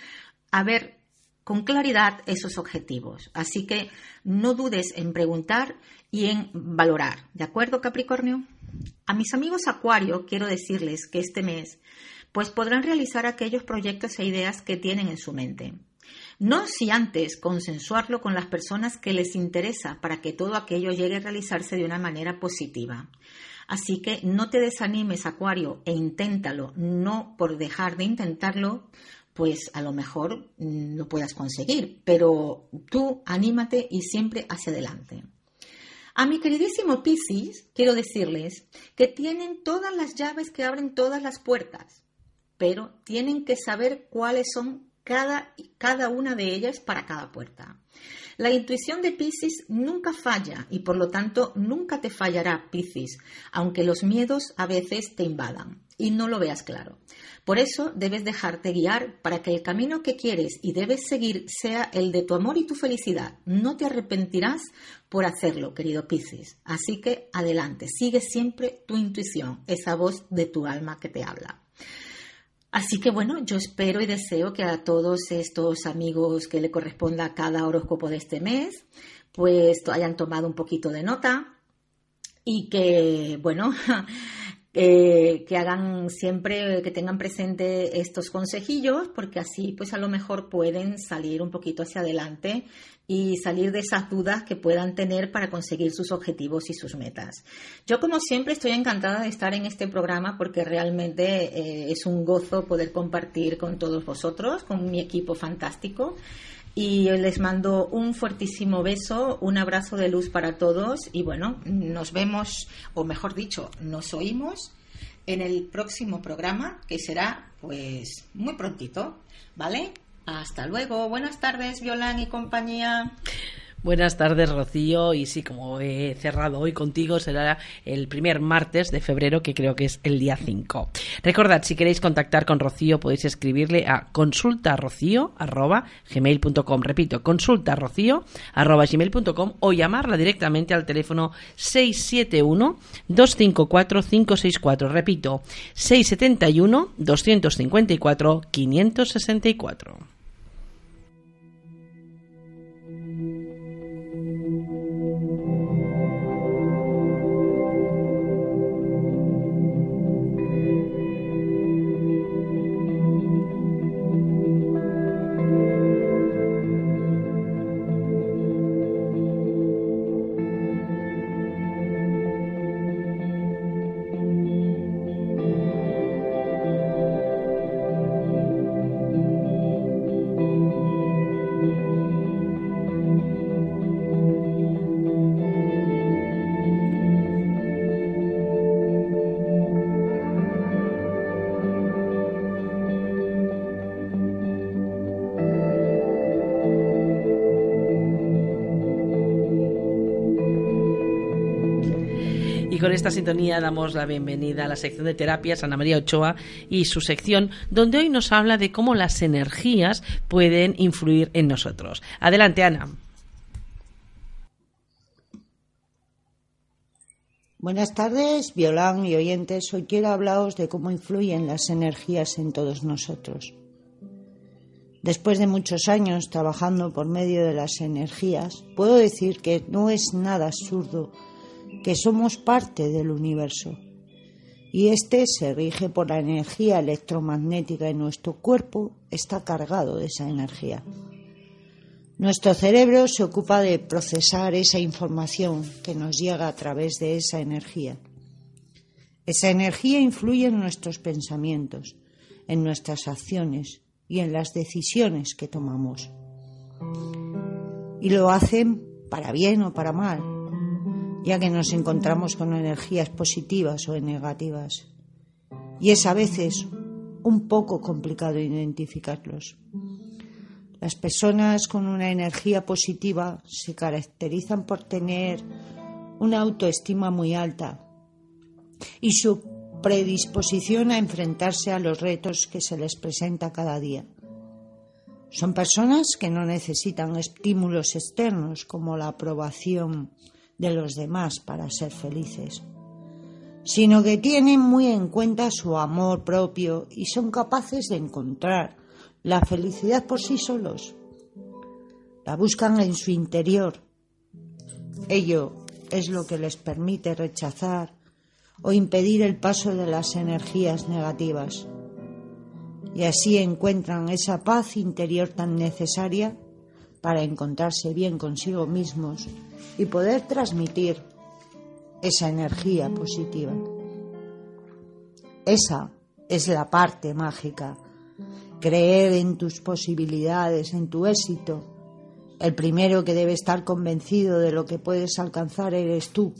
a ver con claridad esos objetivos. Así que no dudes en preguntar y en valorar. ¿De acuerdo, Capricornio? A mis amigos Acuario quiero decirles que este mes pues podrán realizar aquellos proyectos e ideas que tienen en su mente. No si antes consensuarlo con las personas que les interesa para que todo aquello llegue a realizarse de una manera positiva. Así que no te desanimes, Acuario, e inténtalo, no por dejar de intentarlo, pues a lo mejor lo puedas conseguir, pero tú anímate y siempre hacia adelante. A mi queridísimo Piscis, quiero decirles que tienen todas las llaves que abren todas las puertas, pero tienen que saber cuáles son cada, cada una de ellas para cada puerta. La intuición de Piscis nunca falla y por lo tanto nunca te fallará Piscis, aunque los miedos a veces te invadan y no lo veas claro. Por eso debes dejarte guiar para que el camino que quieres y debes seguir sea el de tu amor y tu felicidad. No te arrepentirás por hacerlo, querido Piscis. Así que adelante, sigue siempre tu intuición, esa voz de tu alma que te habla. Así que bueno, yo espero y deseo que a todos estos amigos que le corresponda a cada horóscopo de este mes, pues hayan tomado un poquito de nota y que, bueno, Eh, que hagan siempre, que tengan presente estos consejillos, porque así pues a lo mejor pueden salir un poquito hacia adelante y salir de esas dudas que puedan tener para conseguir sus objetivos y sus metas. Yo como siempre estoy encantada de estar en este programa porque realmente eh, es un gozo poder compartir con todos vosotros, con mi equipo fantástico. Y les mando un fuertísimo beso, un abrazo de luz para todos y bueno, nos vemos, o mejor dicho, nos oímos en el próximo programa que será pues muy prontito, ¿vale? Hasta luego, buenas tardes, Violán y compañía. Buenas tardes, Rocío. Y sí, como he cerrado hoy contigo, será el primer martes de febrero, que creo que es el día 5. Recordad, si queréis contactar con Rocío, podéis escribirle a consultarocío.gmail.com. Repito, consultarocío.gmail.com o llamarla directamente al teléfono 671-254-564. Repito, 671-254-564. Esta sintonía damos la bienvenida a la sección de terapias Ana María Ochoa y su sección donde hoy nos habla de cómo las energías pueden influir en nosotros. Adelante, Ana. Buenas tardes, Violán y oyentes. Hoy quiero hablaros de cómo influyen las energías en todos nosotros. Después de muchos años trabajando por medio de las energías, puedo decir que no es nada absurdo que somos parte del universo y este se rige por la energía electromagnética y nuestro cuerpo está cargado de esa energía. Nuestro cerebro se ocupa de procesar esa información que nos llega a través de esa energía. Esa energía influye en nuestros pensamientos, en nuestras acciones y en las decisiones que tomamos. Y lo hacen para bien o para mal, ya que nos encontramos con energías positivas o negativas. Y es a veces un poco complicado identificarlos. Las personas con una energía positiva se caracterizan por tener una autoestima muy alta y su predisposición a enfrentarse a los retos que se les presenta cada día. Son personas que no necesitan estímulos externos como la aprobación de los demás para ser felices, sino que tienen muy en cuenta su amor propio y son capaces de encontrar la felicidad por sí solos. la buscan en su interior. Ello es lo que les permite rechazar o impedir el paso de las energías negativas. Y así encuentran esa paz interior tan necesaria para encontrarse bien consigo mismos y poder transmitir esa energía positiva. Esa es la parte mágica. Creer en tus posibilidades, en tu éxito. El primero que debe estar convencido de lo que puedes alcanzar eres tú,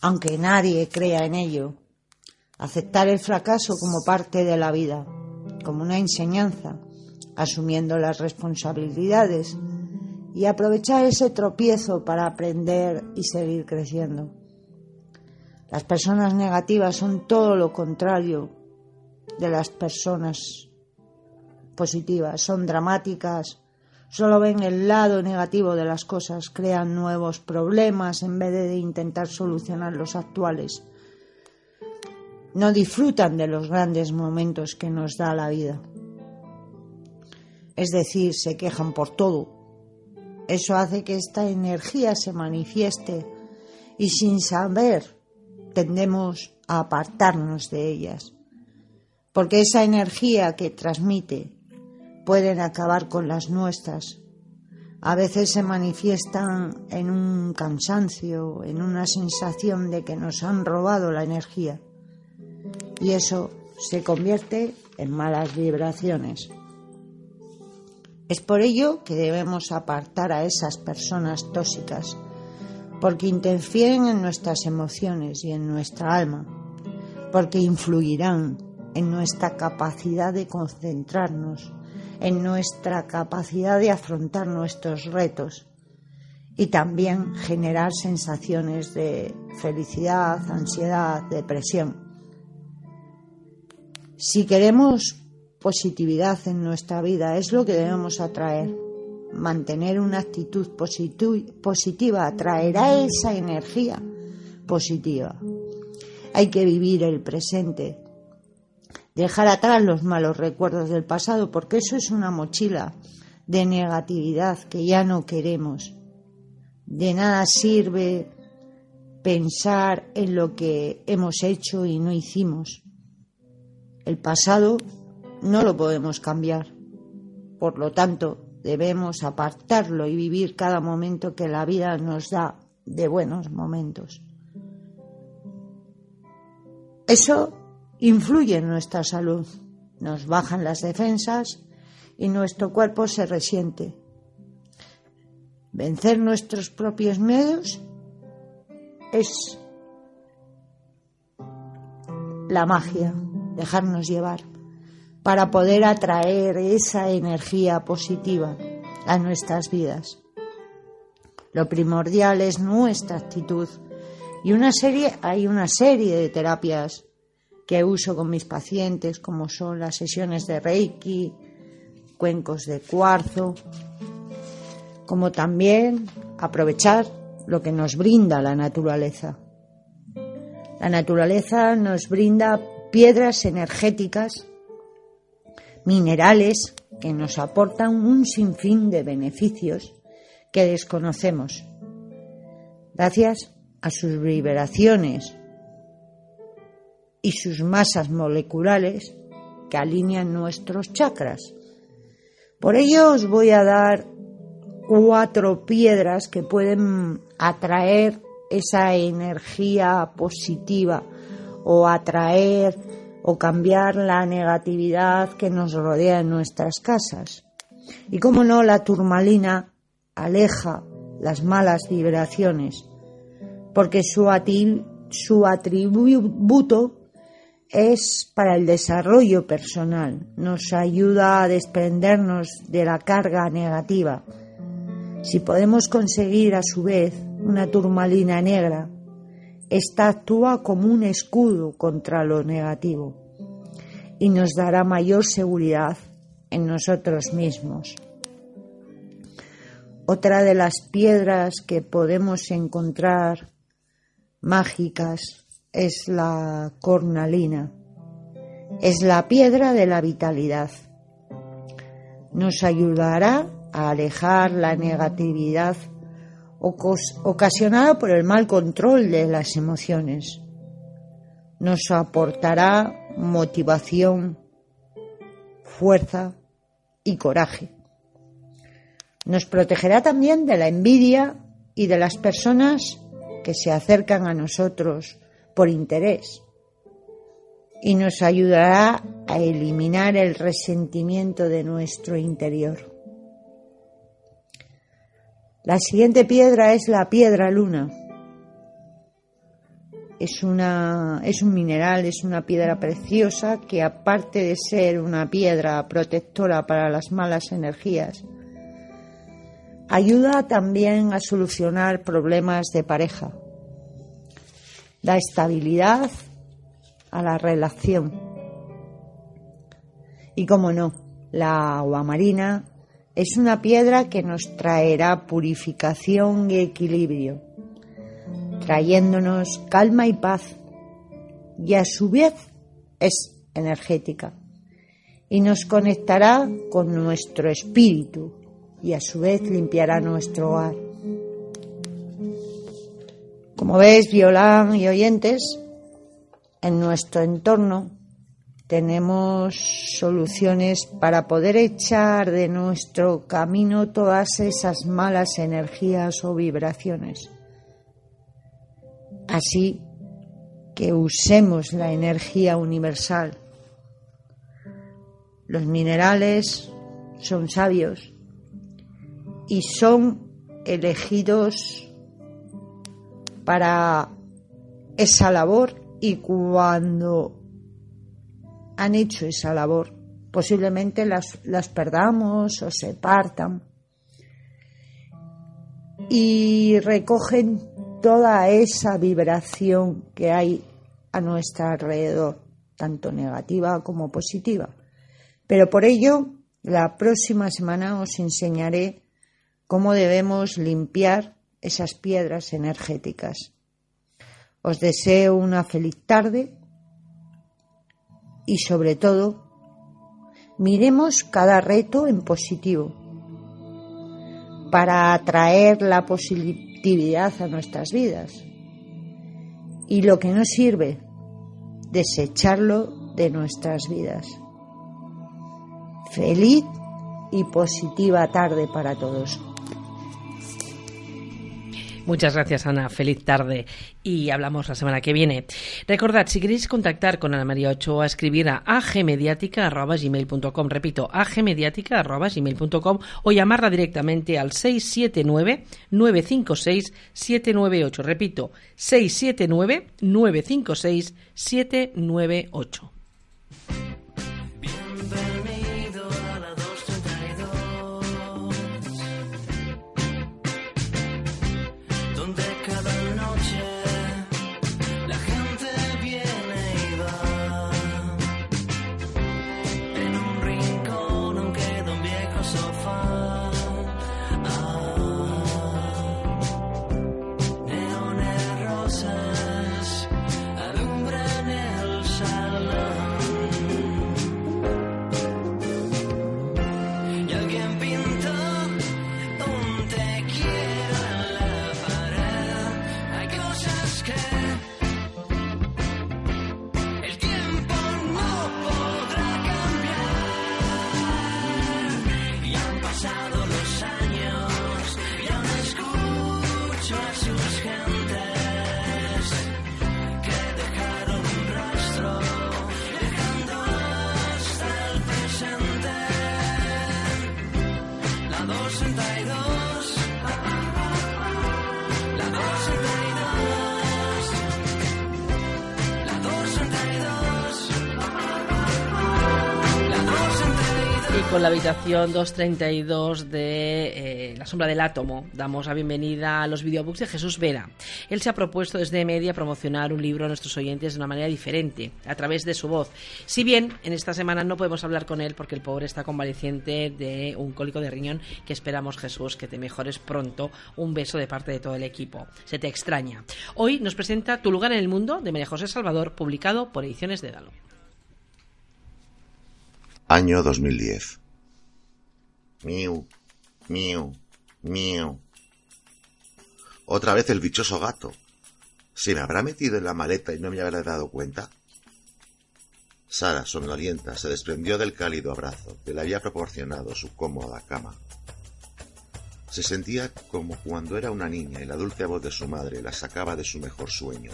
aunque nadie crea en ello. Aceptar el fracaso como parte de la vida, como una enseñanza, asumiendo las responsabilidades y aprovechar ese tropiezo para aprender y seguir creciendo. Las personas negativas son todo lo contrario de las personas positivas, son dramáticas, solo ven el lado negativo de las cosas, crean nuevos problemas en vez de intentar solucionar los actuales. No disfrutan de los grandes momentos que nos da la vida. Es decir, se quejan por todo. Eso hace que esta energía se manifieste y sin saber tendemos a apartarnos de ellas. Porque esa energía que transmite pueden acabar con las nuestras. A veces se manifiestan en un cansancio, en una sensación de que nos han robado la energía. Y eso se convierte en malas vibraciones. Es por ello que debemos apartar a esas personas tóxicas, porque interfieren en nuestras emociones y en nuestra alma, porque influirán en nuestra capacidad de concentrarnos, en nuestra capacidad de afrontar nuestros retos y también generar sensaciones de felicidad, ansiedad, depresión. Si queremos positividad en nuestra vida, es lo que debemos atraer. Mantener una actitud positiva atraerá esa energía positiva. Hay que vivir el presente, dejar atrás los malos recuerdos del pasado, porque eso es una mochila de negatividad que ya no queremos. De nada sirve pensar en lo que hemos hecho y no hicimos. El pasado no lo podemos cambiar. Por lo tanto, debemos apartarlo y vivir cada momento que la vida nos da de buenos momentos. Eso influye en nuestra salud. Nos bajan las defensas y nuestro cuerpo se resiente. Vencer nuestros propios miedos es la magia, dejarnos llevar para poder atraer esa energía positiva a nuestras vidas. Lo primordial es nuestra actitud y una serie, hay una serie de terapias que uso con mis pacientes, como son las sesiones de Reiki, cuencos de cuarzo, como también aprovechar lo que nos brinda la naturaleza. La naturaleza nos brinda piedras energéticas minerales que nos aportan un sinfín de beneficios que desconocemos, gracias a sus vibraciones y sus masas moleculares que alinean nuestros chakras. Por ello os voy a dar cuatro piedras que pueden atraer esa energía positiva o atraer o cambiar la negatividad que nos rodea en nuestras casas. Y como no, la turmalina aleja las malas vibraciones, porque su, su atributo es para el desarrollo personal, nos ayuda a desprendernos de la carga negativa. Si podemos conseguir a su vez una turmalina negra, esta actúa como un escudo contra lo negativo y nos dará mayor seguridad en nosotros mismos. Otra de las piedras que podemos encontrar mágicas es la cornalina. Es la piedra de la vitalidad. Nos ayudará a alejar la negatividad ocasionada por el mal control de las emociones. Nos aportará motivación, fuerza y coraje. Nos protegerá también de la envidia y de las personas que se acercan a nosotros por interés y nos ayudará a eliminar el resentimiento de nuestro interior. La siguiente piedra es la piedra luna. Es, una, es un mineral, es una piedra preciosa que aparte de ser una piedra protectora para las malas energías, ayuda también a solucionar problemas de pareja, da estabilidad a la relación. Y como no, la agua marina es una piedra que nos traerá purificación y equilibrio, trayéndonos calma y paz, y a su vez es energética, y nos conectará con nuestro espíritu, y a su vez limpiará nuestro hogar. Como ves, Violán y oyentes, en nuestro entorno tenemos soluciones para poder echar de nuestro camino todas esas malas energías o vibraciones. Así que usemos la energía universal. Los minerales son sabios y son elegidos para esa labor y cuando han hecho esa labor. Posiblemente las, las perdamos o se partan. Y recogen toda esa vibración que hay a nuestro alrededor, tanto negativa como positiva. Pero por ello, la próxima semana os enseñaré cómo debemos limpiar esas piedras energéticas. Os deseo una feliz tarde y sobre todo miremos cada reto en positivo para atraer la positividad a nuestras vidas y lo que no sirve desecharlo de nuestras vidas. Feliz y positiva tarde para todos. Muchas gracias, Ana. Feliz tarde y hablamos la semana que viene. Recordad, si queréis contactar con Ana María Ochoa, escribir a agmediática.gmail.com. Repito, agmediática.gmail.com o llamarla directamente al 679-956-798. Repito, 679-956-798. Con la habitación 232 de eh, La sombra del átomo. Damos la bienvenida a los videobooks de Jesús Vera. Él se ha propuesto desde Media promocionar un libro a nuestros oyentes de una manera diferente, a través de su voz. Si bien en esta semana no podemos hablar con él porque el pobre está convaleciente de un cólico de riñón que esperamos, Jesús, que te mejores pronto. Un beso de parte de todo el equipo. Se te extraña. Hoy nos presenta Tu lugar en el mundo de María José Salvador, publicado por Ediciones de Dalo. Año 2010. Miu, Miu, miu. Otra vez el dichoso gato. ¿Se me habrá metido en la maleta y no me habrá dado cuenta? Sara, somnolienta, se desprendió del cálido abrazo que le había proporcionado su cómoda cama. Se sentía como cuando era una niña y la dulce voz de su madre la sacaba de su mejor sueño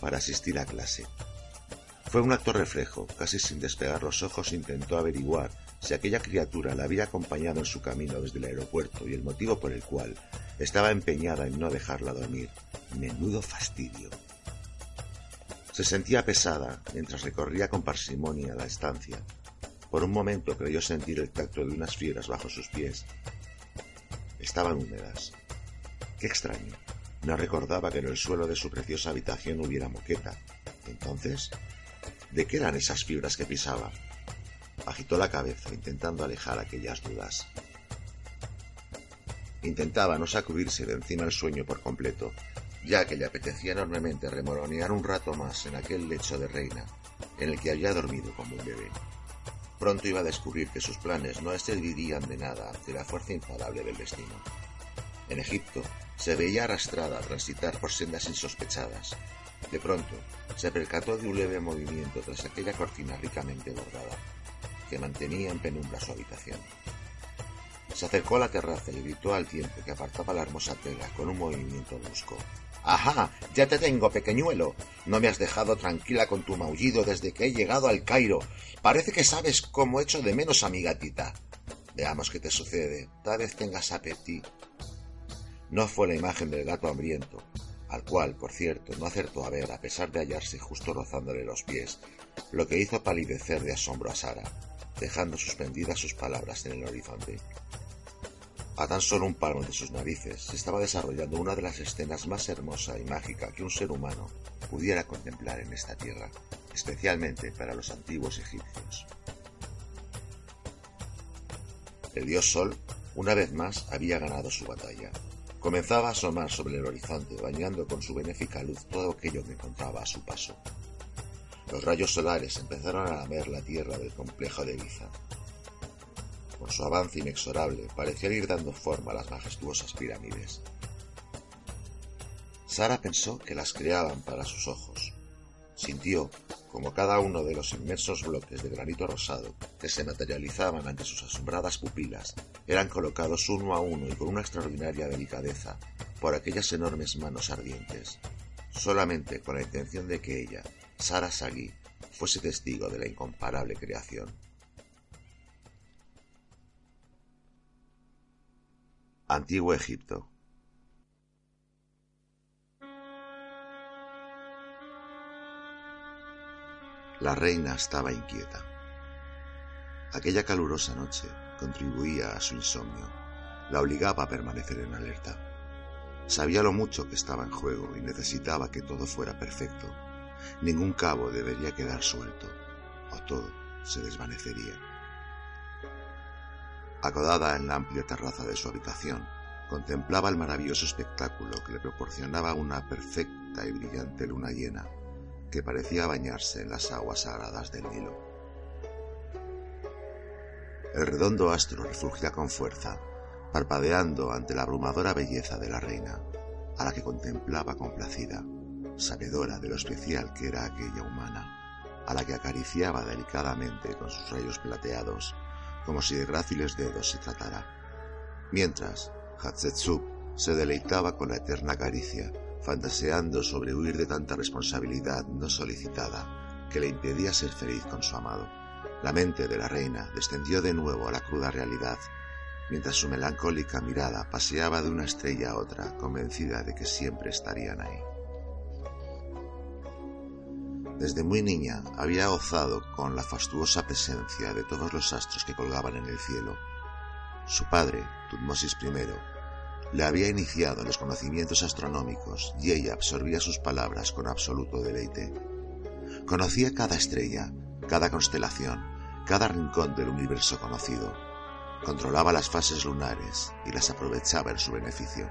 para asistir a clase. Fue un acto reflejo, casi sin despegar los ojos intentó averiguar si aquella criatura la había acompañado en su camino desde el aeropuerto y el motivo por el cual estaba empeñada en no dejarla dormir. Menudo fastidio. Se sentía pesada mientras recorría con parsimonia la estancia. Por un momento creyó sentir el tacto de unas fibras bajo sus pies. Estaban húmedas. Qué extraño. No recordaba que en el suelo de su preciosa habitación hubiera moqueta. Entonces, ¿de qué eran esas fibras que pisaba? Agitó la cabeza intentando alejar aquellas dudas. Intentaba no sacudirse de encima el sueño por completo, ya que le apetecía enormemente remolonear un rato más en aquel lecho de reina, en el que había dormido como un bebé. Pronto iba a descubrir que sus planes no servirían de nada ante la fuerza infalable del destino. En Egipto se veía arrastrada a transitar por sendas insospechadas. De pronto se percató de un leve movimiento tras aquella cortina ricamente bordada, que mantenía en penumbra su habitación. Se acercó a la terraza y gritó al tiempo que apartaba la hermosa tela con un movimiento brusco. ¡Ajá! ¡Ya te tengo, pequeñuelo! No me has dejado tranquila con tu maullido desde que he llegado al Cairo. Parece que sabes cómo echo de menos a mi gatita. Veamos qué te sucede. Tal vez tengas apetito. No fue la imagen del gato hambriento, al cual, por cierto, no acertó a ver a pesar de hallarse justo rozándole los pies, lo que hizo palidecer de asombro a Sara, dejando suspendidas sus palabras en el horizonte. A tan solo un palmo de sus narices se estaba desarrollando una de las escenas más hermosa y mágica que un ser humano pudiera contemplar en esta tierra, especialmente para los antiguos egipcios. El dios Sol, una vez más, había ganado su batalla. Comenzaba a asomar sobre el horizonte, bañando con su benéfica luz todo aquello que encontraba a su paso. Los rayos solares empezaron a lamer la tierra del complejo de Giza. Con su avance inexorable, parecían ir dando forma a las majestuosas pirámides. Sara pensó que las creaban para sus ojos. Sintió como cada uno de los inmensos bloques de granito rosado que se materializaban ante sus asombradas pupilas eran colocados uno a uno y con una extraordinaria delicadeza por aquellas enormes manos ardientes, solamente con la intención de que ella, Sara Sagui, fuese testigo de la incomparable creación. Antiguo Egipto La reina estaba inquieta. Aquella calurosa noche contribuía a su insomnio, la obligaba a permanecer en alerta. Sabía lo mucho que estaba en juego y necesitaba que todo fuera perfecto. Ningún cabo debería quedar suelto, o todo se desvanecería. Acodada en la amplia terraza de su habitación, contemplaba el maravilloso espectáculo que le proporcionaba una perfecta y brillante luna llena que parecía bañarse en las aguas sagradas del Nilo. El redondo astro refugía con fuerza, parpadeando ante la abrumadora belleza de la reina, a la que contemplaba complacida, sabedora de lo especial que era aquella humana, a la que acariciaba delicadamente con sus rayos plateados, como si de gráciles dedos se tratara. Mientras, Hatshepsut se deleitaba con la eterna caricia fantaseando sobre huir de tanta responsabilidad no solicitada que le impedía ser feliz con su amado. La mente de la reina descendió de nuevo a la cruda realidad, mientras su melancólica mirada paseaba de una estrella a otra, convencida de que siempre estarían ahí. Desde muy niña había gozado con la fastuosa presencia de todos los astros que colgaban en el cielo. Su padre, Tutmosis I, le había iniciado en los conocimientos astronómicos y ella absorbía sus palabras con absoluto deleite. Conocía cada estrella, cada constelación, cada rincón del universo conocido. Controlaba las fases lunares y las aprovechaba en su beneficio.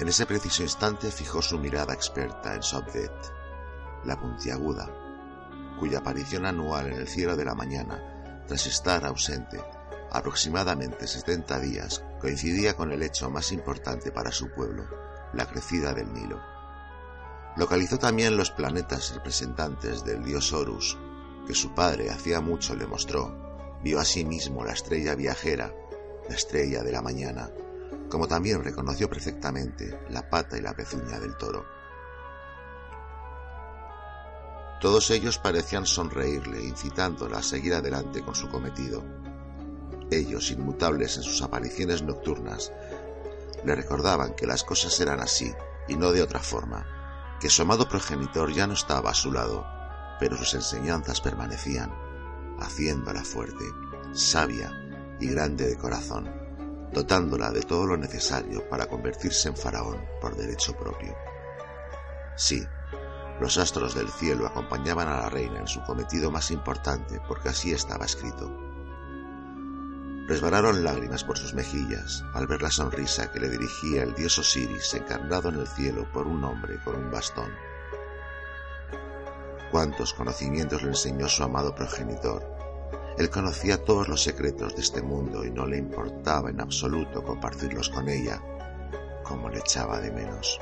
En ese preciso instante fijó su mirada experta en Sobdet, la puntiaguda, cuya aparición anual en el cielo de la mañana, tras estar ausente, aproximadamente 70 días, coincidía con el hecho más importante para su pueblo, la crecida del Nilo. Localizó también los planetas representantes del dios Horus, que su padre hacía mucho le mostró. Vio asimismo la estrella viajera, la estrella de la mañana, como también reconoció perfectamente la pata y la pezuña del toro. Todos ellos parecían sonreírle, incitándola a seguir adelante con su cometido. Ellos, inmutables en sus apariciones nocturnas, le recordaban que las cosas eran así y no de otra forma, que su amado progenitor ya no estaba a su lado, pero sus enseñanzas permanecían, haciéndola fuerte, sabia y grande de corazón, dotándola de todo lo necesario para convertirse en faraón por derecho propio. Sí, los astros del cielo acompañaban a la reina en su cometido más importante porque así estaba escrito. Resbalaron lágrimas por sus mejillas al ver la sonrisa que le dirigía el dios Osiris encarnado en el cielo por un hombre con un bastón. Cuántos conocimientos le enseñó su amado progenitor. Él conocía todos los secretos de este mundo y no le importaba en absoluto compartirlos con ella, como le echaba de menos.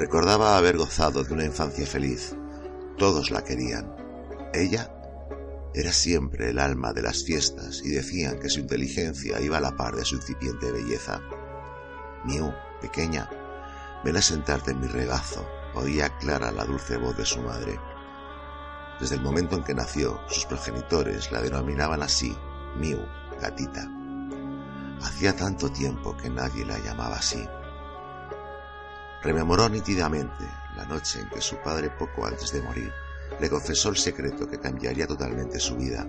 Recordaba haber gozado de una infancia feliz. Todos la querían. Ella era siempre el alma de las fiestas y decían que su inteligencia iba a la par de su incipiente belleza. Miu, pequeña, ven a sentarte en mi regazo, oía clara la dulce voz de su madre. Desde el momento en que nació, sus progenitores la denominaban así, Miu, gatita. Hacía tanto tiempo que nadie la llamaba así. Rememoró nítidamente la noche en que su padre, poco antes de morir, le confesó el secreto que cambiaría totalmente su vida,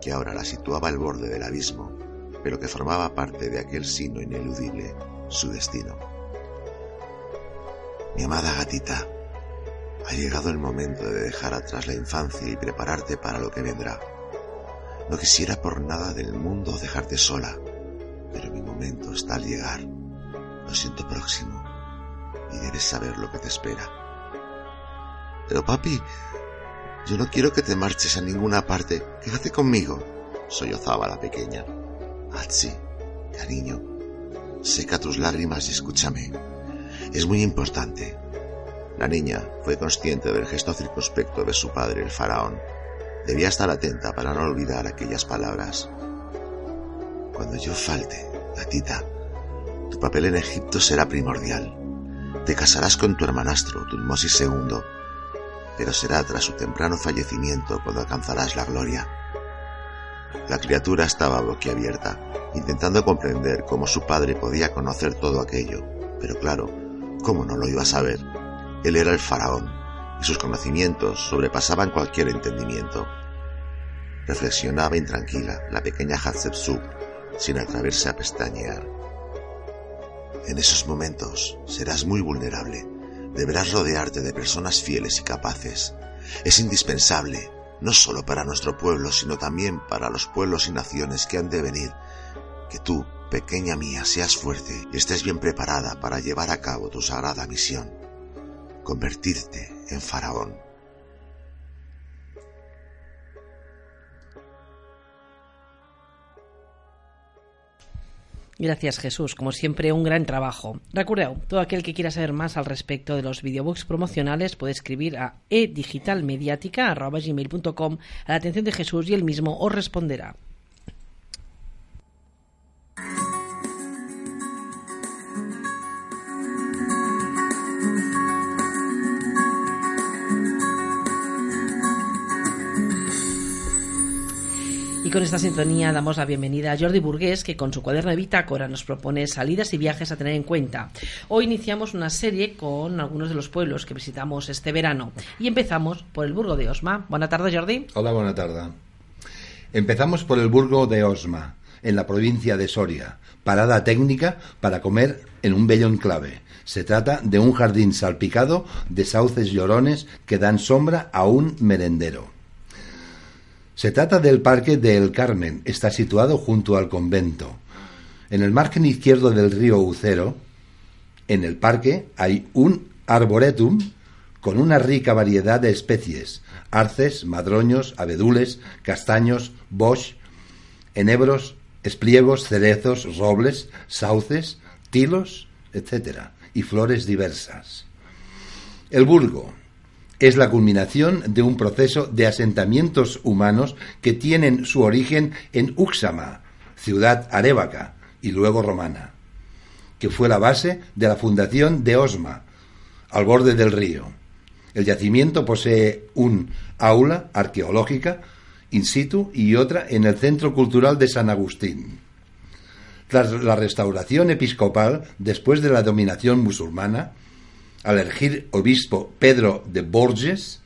que ahora la situaba al borde del abismo, pero que formaba parte de aquel sino ineludible, su destino. Mi amada gatita, ha llegado el momento de dejar atrás la infancia y prepararte para lo que vendrá. No quisiera por nada del mundo dejarte sola, pero mi momento está al llegar. Lo siento próximo y debes saber lo que te espera. Pero papi, yo no quiero que te marches a ninguna parte. Quédate conmigo, sollozaba la pequeña. Atsi, cariño, seca tus lágrimas y escúchame. Es muy importante. La niña fue consciente del gesto circunspecto de su padre, el faraón. Debía estar atenta para no olvidar aquellas palabras. Cuando yo falte, gatita, tu papel en Egipto será primordial. Te casarás con tu hermanastro, Tutmosis II, pero será tras su temprano fallecimiento cuando alcanzarás la gloria. La criatura estaba boquiabierta, intentando comprender cómo su padre podía conocer todo aquello, pero claro, ¿cómo no lo iba a saber? Él era el faraón, y sus conocimientos sobrepasaban cualquier entendimiento. Reflexionaba intranquila la pequeña Hatshepsut, sin atreverse a pestañear. En esos momentos serás muy vulnerable, deberás rodearte de personas fieles y capaces. Es indispensable, no solo para nuestro pueblo, sino también para los pueblos y naciones que han de venir, que tú, pequeña mía, seas fuerte y estés bien preparada para llevar a cabo tu sagrada misión, convertirte en faraón. Gracias Jesús, como siempre un gran trabajo. Recordeu, todo aquel que quiera saber más al respecto de los videobooks promocionales puede escribir a edigitalmediática.com a la atención de Jesús y él mismo os responderá. Con esta sintonía damos la bienvenida a Jordi Burgués, que con su cuaderno de bitácora nos propone salidas y viajes a tener en cuenta. Hoy iniciamos una serie con algunos de los pueblos que visitamos este verano y empezamos por el Burgo de Osma. Buenas tardes, Jordi. Hola, buena tarde. Empezamos por el Burgo de Osma, en la provincia de Soria. Parada técnica para comer en un bello enclave. Se trata de un jardín salpicado de sauces llorones que dan sombra a un merendero. Se trata del Parque del Carmen. Está situado junto al convento. En el margen izquierdo del río Ucero, en el parque, hay un arboretum con una rica variedad de especies, arces, madroños, abedules, castaños, bosch, enebros, espliegos, cerezos, robles, sauces, tilos, etc., y flores diversas. El Burgo es la culminación de un proceso de asentamientos humanos que tienen su origen en Uxama, ciudad arébaca y luego romana, que fue la base de la fundación de Osma, al borde del río. El yacimiento posee un aula arqueológica in situ y otra en el Centro Cultural de San Agustín. Tras la restauración episcopal, después de la dominación musulmana, al elegir obispo Pedro de Borges,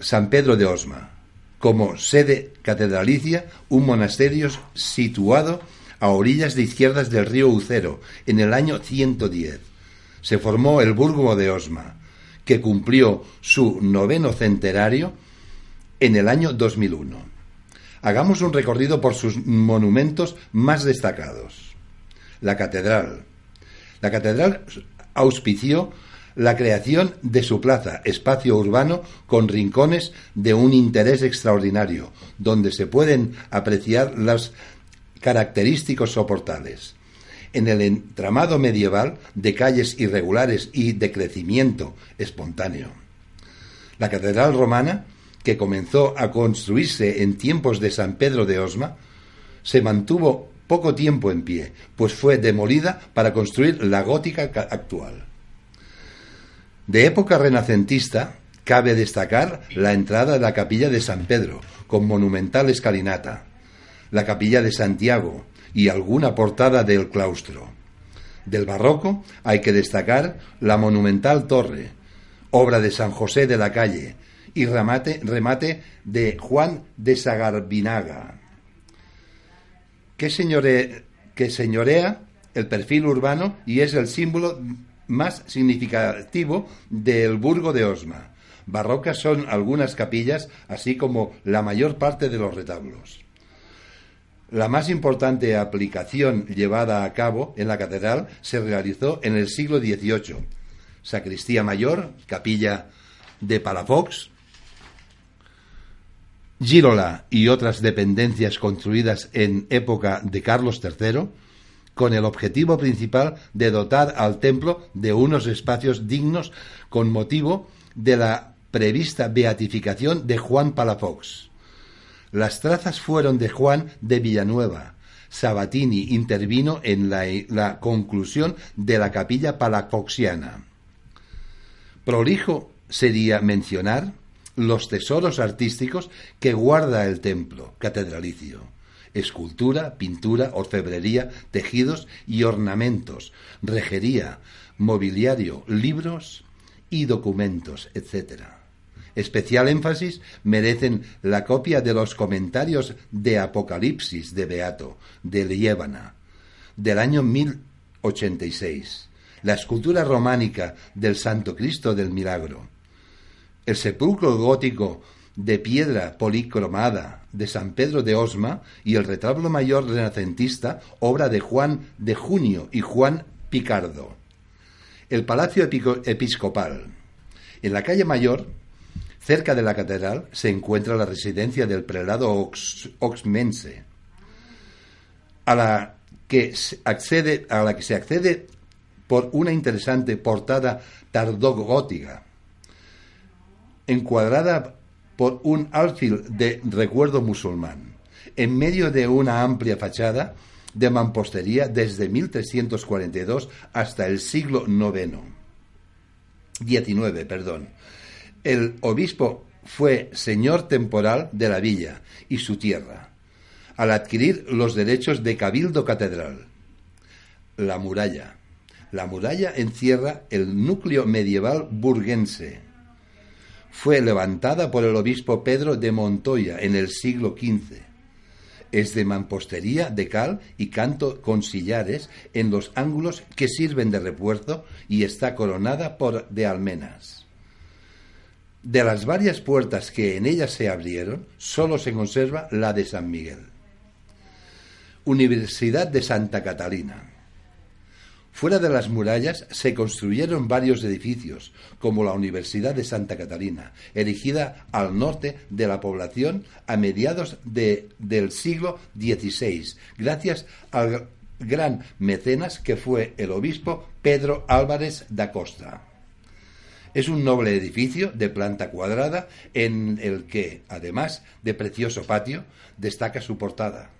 San Pedro de Osma, como sede catedralicia, un monasterio situado a orillas de izquierdas del río Ucero, en el año 110. Se formó el Burgo de Osma, que cumplió su noveno centenario en el año 2001. Hagamos un recorrido por sus monumentos más destacados. La catedral. La catedral auspició la creación de su plaza, espacio urbano con rincones de un interés extraordinario, donde se pueden apreciar los característicos soportales. En el entramado medieval de calles irregulares y de crecimiento espontáneo. La catedral romana que comenzó a construirse en tiempos de San Pedro de Osma, se mantuvo poco tiempo en pie, pues fue demolida para construir la gótica actual. De época renacentista, cabe destacar la entrada de la capilla de San Pedro, con monumental escalinata, la capilla de Santiago y alguna portada del claustro. Del barroco hay que destacar la monumental torre, obra de San José de la Calle, y remate, remate de Juan de Sagarbinaga, que, señorea el perfil urbano y es el símbolo más significativo del Burgo de Osma. Barrocas son algunas capillas, así como la mayor parte de los retablos. La más importante aplicación llevada a cabo en la catedral se realizó en el siglo XVIII. Sacristía mayor, capilla de Palafox, Girola y otras dependencias construidas en época de Carlos III, con el objetivo principal de dotar al templo de unos espacios dignos con motivo de la prevista beatificación de Juan Palafox. Las trazas fueron de Juan de Villanueva. Sabatini intervino en la, la conclusión de la capilla palafoxiana. Prolijo sería mencionar los tesoros artísticos que guarda el templo catedralicio. Escultura, pintura, orfebrería, tejidos y ornamentos, rejería, mobiliario, libros y documentos, etc. Especial énfasis merecen la copia de los comentarios de Apocalipsis de Beato, de Liébana, del año 1086, la escultura románica del Santo Cristo del Milagro, el sepulcro gótico de piedra policromada de San Pedro de Osma y el retablo mayor renacentista, obra de Juan de Junio y Juan Picardo. El Palacio Episcopal. En la calle Mayor, cerca de la catedral, se encuentra la residencia del prelado oxmense, a la que accede, a la que se accede por una interesante portada tardogótica encuadrada por un alfil de recuerdo musulmán, en medio de una amplia fachada de mampostería desde 1342 hasta el siglo IX. 19, perdón. El obispo fue señor temporal de la villa y su tierra, al adquirir los derechos de cabildo catedral. La muralla. La muralla encierra el núcleo medieval burguense fue levantada por el obispo Pedro de Montoya en el siglo XV. Es de mampostería de cal y canto con sillares en los ángulos que sirven de refuerzo y está coronada por de almenas. De las varias puertas que en ella se abrieron, sólo se conserva la de San Miguel. Universidad de Santa Catalina. Fuera de las murallas se construyeron varios edificios, como la Universidad de Santa Catalina, erigida al norte de la población a mediados de- del siglo XVI, gracias al gran mecenas que fue el obispo Pedro Álvarez da Costa. Es un noble edificio de planta cuadrada en el que, además de precioso patio, destaca su portada,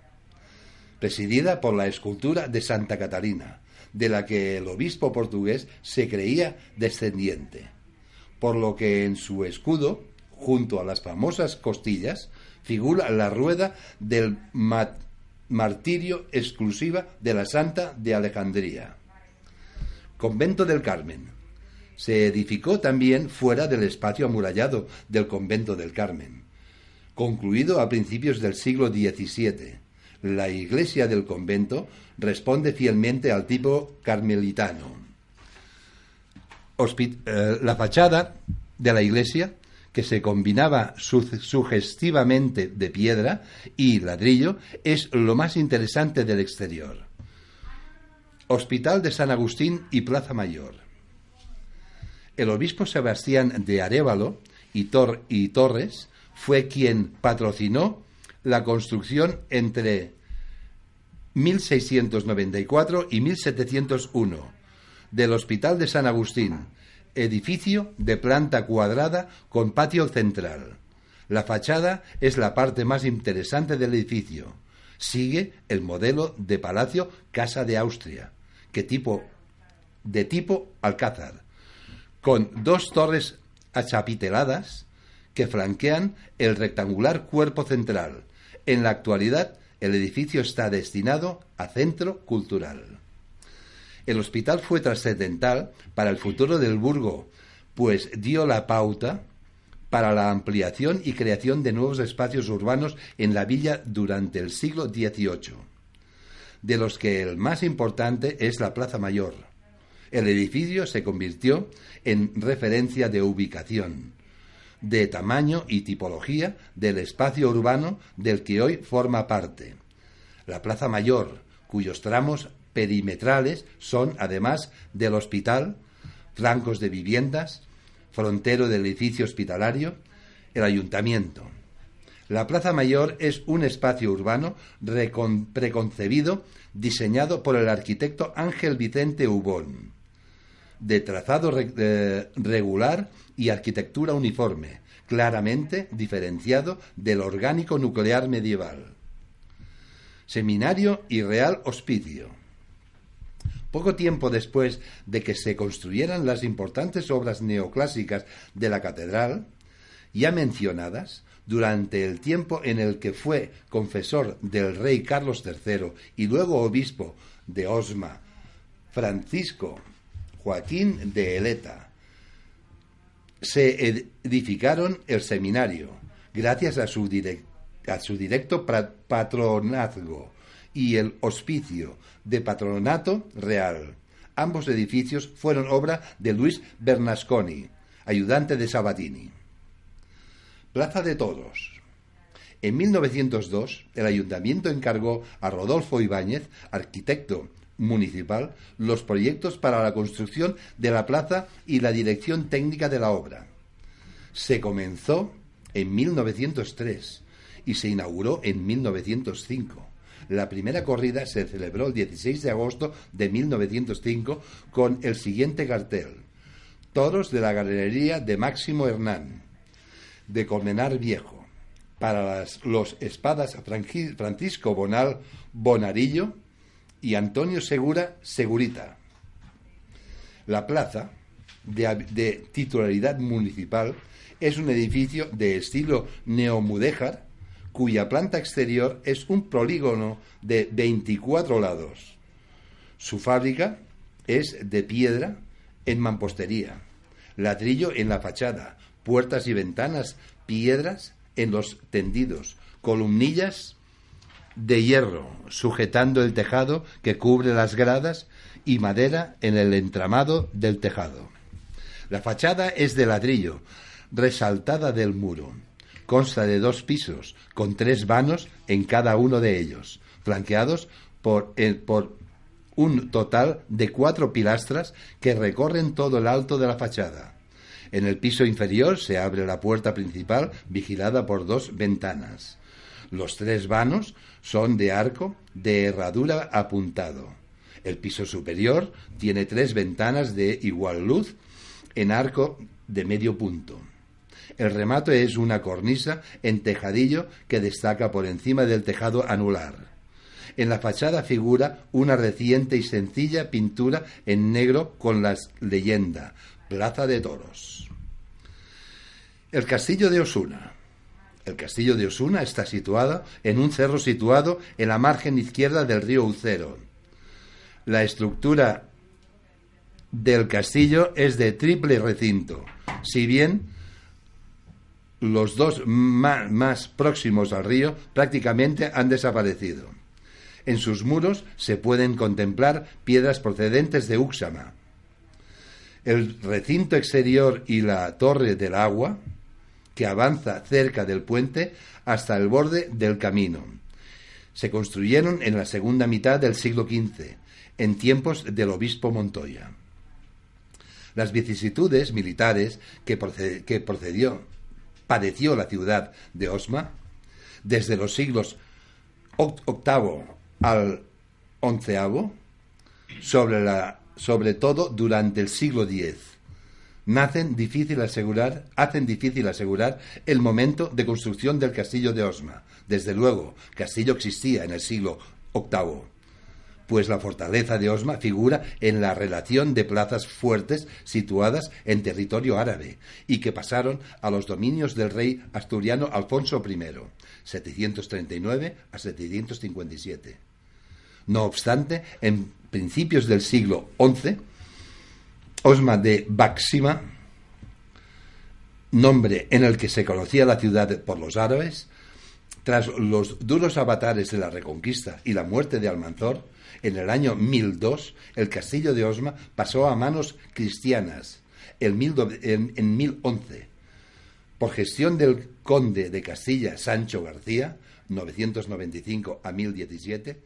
presidida por la escultura de Santa Catalina, de la que el obispo portugués se creía descendiente, por lo que en su escudo, junto a las famosas costillas, figura la rueda del ma- martirio exclusiva de la Santa de Alejandría. Convento del Carmen. Se edificó también fuera del espacio amurallado del Convento del Carmen, concluido a principios del siglo XVII. La iglesia del convento responde fielmente al tipo carmelitano. Eh, la fachada de la iglesia, que se combinaba su- sugestivamente de piedra y ladrillo, es lo más interesante del exterior. Hospital de San Agustín y Plaza Mayor. El obispo Sebastián de Arévalo y, Tor- y Torres fue quien patrocinó la construcción entre 1694 y 1701 del Hospital de San Agustín, edificio de planta cuadrada con patio central. La fachada es la parte más interesante del edificio. Sigue el modelo de palacio Casa de Austria, que tipo de tipo alcázar, con dos torres achapiteladas que flanquean el rectangular cuerpo central. En la actualidad, el edificio está destinado a centro cultural. El hospital fue trascendental para el futuro del Burgo, pues dio la pauta para la ampliación y creación de nuevos espacios urbanos en la villa durante el siglo XVIII, de los que el más importante es la Plaza Mayor. El edificio se convirtió en referencia de ubicación, de tamaño y tipología del espacio urbano del que hoy forma parte. La Plaza Mayor, cuyos tramos perimetrales son, además del hospital, flancos de viviendas, frontero del edificio hospitalario, el ayuntamiento. La Plaza Mayor es un espacio urbano recon- preconcebido diseñado por el arquitecto Ángel Vicente Ubón, de trazado eh, regular y arquitectura uniforme, claramente diferenciado del orgánico nuclear medieval. Seminario y Real Hospicio. Poco tiempo después de que se construyeran las importantes obras neoclásicas de la catedral, ya mencionadas, durante el tiempo en el que fue confesor del rey Carlos III y luego obispo de Osma, Francisco Joaquín de Eleta, se edificaron el seminario, gracias a su, directo patronazgo, y el hospicio de patronato real. Ambos edificios fueron obra de Luis Bernasconi, ayudante de Sabatini. Plaza de Toros. En 1902, el ayuntamiento encargó a Rodolfo Ibáñez, arquitecto municipal, los proyectos para la construcción de la plaza y la dirección técnica de la obra. Se comenzó en 1903 y se inauguró en 1905. La primera corrida se celebró el 16 de agosto de 1905 con el siguiente cartel. Toros de la Galería de Máximo Hernán, de Colmenar Viejo, para los espadas Francisco Bonal Bonarillo y Antonio Segura Segurita. La plaza, de, titularidad municipal, es un edificio de estilo neomudéjar, cuya planta exterior es un polígono de 24 lados. Su fábrica es de piedra en mampostería, ladrillo en la fachada, puertas y ventanas, piedras en los tendidos, columnillas de hierro sujetando el tejado que cubre las gradas y madera en el entramado del tejado. La fachada es de ladrillo, resaltada del muro. Consta de dos pisos, con tres vanos en cada uno de ellos, flanqueados por, el- por un total de cuatro pilastras que recorren todo el alto de la fachada. En el piso inferior se abre la puerta principal vigilada por dos ventanas. Los tres vanos son de arco de herradura apuntado. El piso superior tiene tres ventanas de igual luz en arco de medio punto. El remate es una cornisa en tejadillo que destaca por encima del tejado anular. En la fachada figura una reciente y sencilla pintura en negro con la leyenda Plaza de Toros. El castillo de Osuna. El castillo de Osuna está situado en un cerro situado en la margen izquierda del río Ucero. La estructura del castillo es de triple recinto, si bien los dos más, próximos al río prácticamente han desaparecido. En sus muros se pueden contemplar piedras procedentes de Uxama. El recinto exterior y la torre del agua, que avanza cerca del puente hasta el borde del camino, se construyeron en la segunda mitad del siglo XV, en tiempos del obispo Montoya. Las vicisitudes militares que, que procedió, padeció la ciudad de Osma desde los siglos VIII al XI, sobre, sobre todo durante el siglo X. Nacen difícil asegurar, hacen difícil asegurar el momento de construcción del castillo de Osma. Desde luego, castillo existía en el siglo VIII pues la fortaleza de Osma figura en la relación de plazas fuertes situadas en territorio árabe y que pasaron a los dominios del rey asturiano Alfonso I, 739 a 757. No obstante, en principios del siglo XI, Osma de Baxima, nombre en el que se conocía la ciudad por los árabes, tras los duros avatares de la Reconquista y la muerte de Almanzor, en el año 1002, el castillo de Osma pasó a manos cristianas en, 1011. Por gestión del conde de Castilla, Sancho García, 995 a 1017,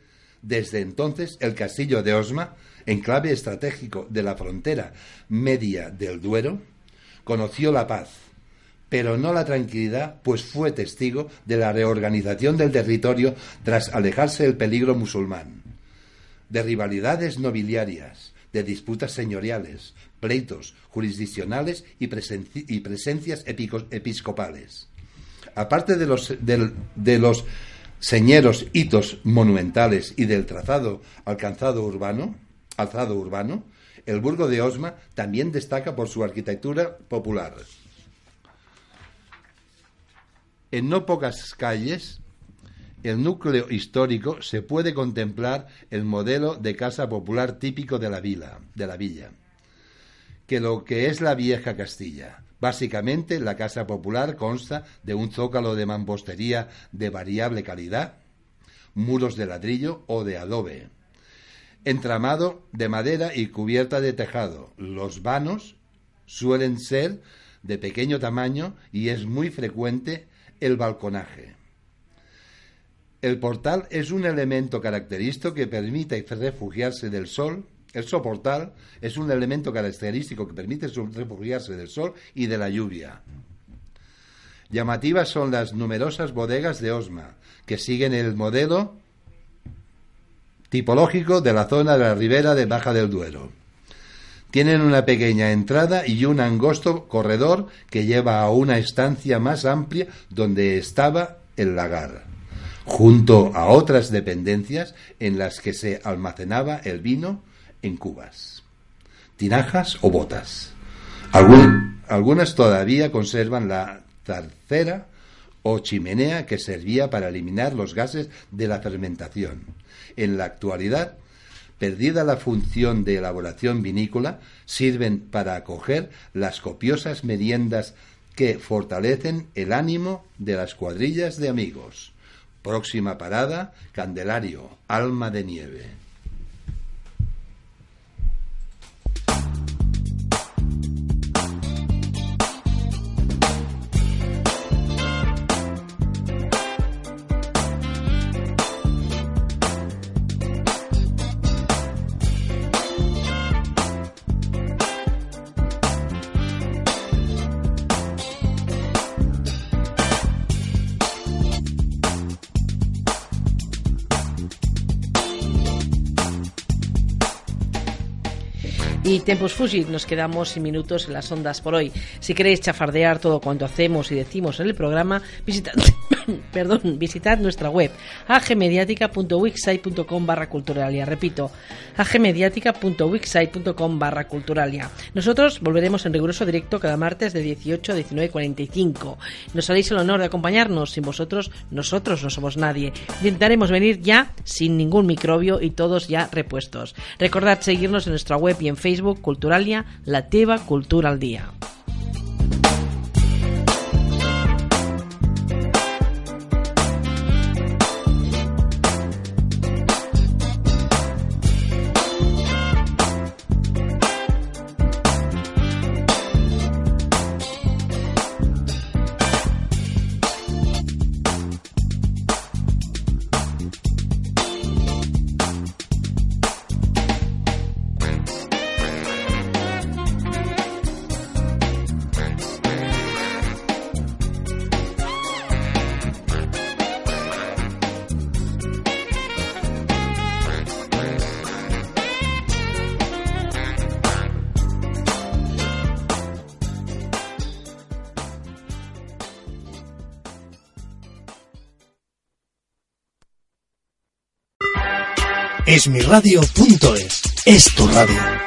desde entonces el castillo de Osma, enclave estratégico de la frontera media del Duero, conoció la paz, pero no la tranquilidad, pues fue testigo de la reorganización del territorio tras alejarse del peligro musulmán de rivalidades nobiliarias, de disputas señoriales, pleitos jurisdiccionales y, presencias episcopales. Aparte de los, de los señeros hitos monumentales y del trazado alcanzado urbano, alzado urbano, el burgo de Osma también destaca por su arquitectura popular. En no pocas calles el núcleo histórico se puede contemplar el modelo de casa popular típico de la villa, de la villa, que lo que es la vieja Castilla. Básicamente, la casa popular consta de un zócalo de mampostería de variable calidad, muros de ladrillo o de adobe, entramado de madera y cubierta de tejado. Los vanos suelen ser de pequeño tamaño y es muy frecuente el balconaje. El portal es un elemento característico que permite refugiarse del sol. El soportal es un elemento característico que permite refugiarse del sol y de la lluvia. Llamativas son las numerosas bodegas de Osma, que siguen el modelo tipológico de la zona de la ribera de Baja del Duero. Tienen una pequeña entrada y un angosto corredor que lleva a una estancia más amplia donde estaba el lagar junto a otras dependencias en las que se almacenaba el vino en cubas, tinajas o botas. algunas todavía conservan la zarcera o chimenea que servía para eliminar los gases de la fermentación. En la actualidad, perdida la función de elaboración vinícola, sirven para acoger las copiosas meriendas que fortalecen el ánimo de las cuadrillas de amigos. Próxima parada, Candelario, Alma de Nieve. Y Tempus Fugit, nos quedamos sin minutos en las ondas por hoy. Si queréis chafardear todo cuanto hacemos y decimos en el programa, visitad, perdón, visitad nuestra web agmediática.wixsite.com barra culturalia. Repito, agmediática.wixsite.com barra culturalia. Nosotros volveremos en riguroso directo cada martes de 18 a 19.45. Nos haréis el honor de acompañarnos. Sin vosotros, nosotros no somos nadie. Intentaremos venir ya sin ningún microbio y todos ya repuestos. Recordad seguirnos en nuestra web y en Facebook Facebook Culturalia, la teva cultura al día. esmiradio.es. Es tu radio.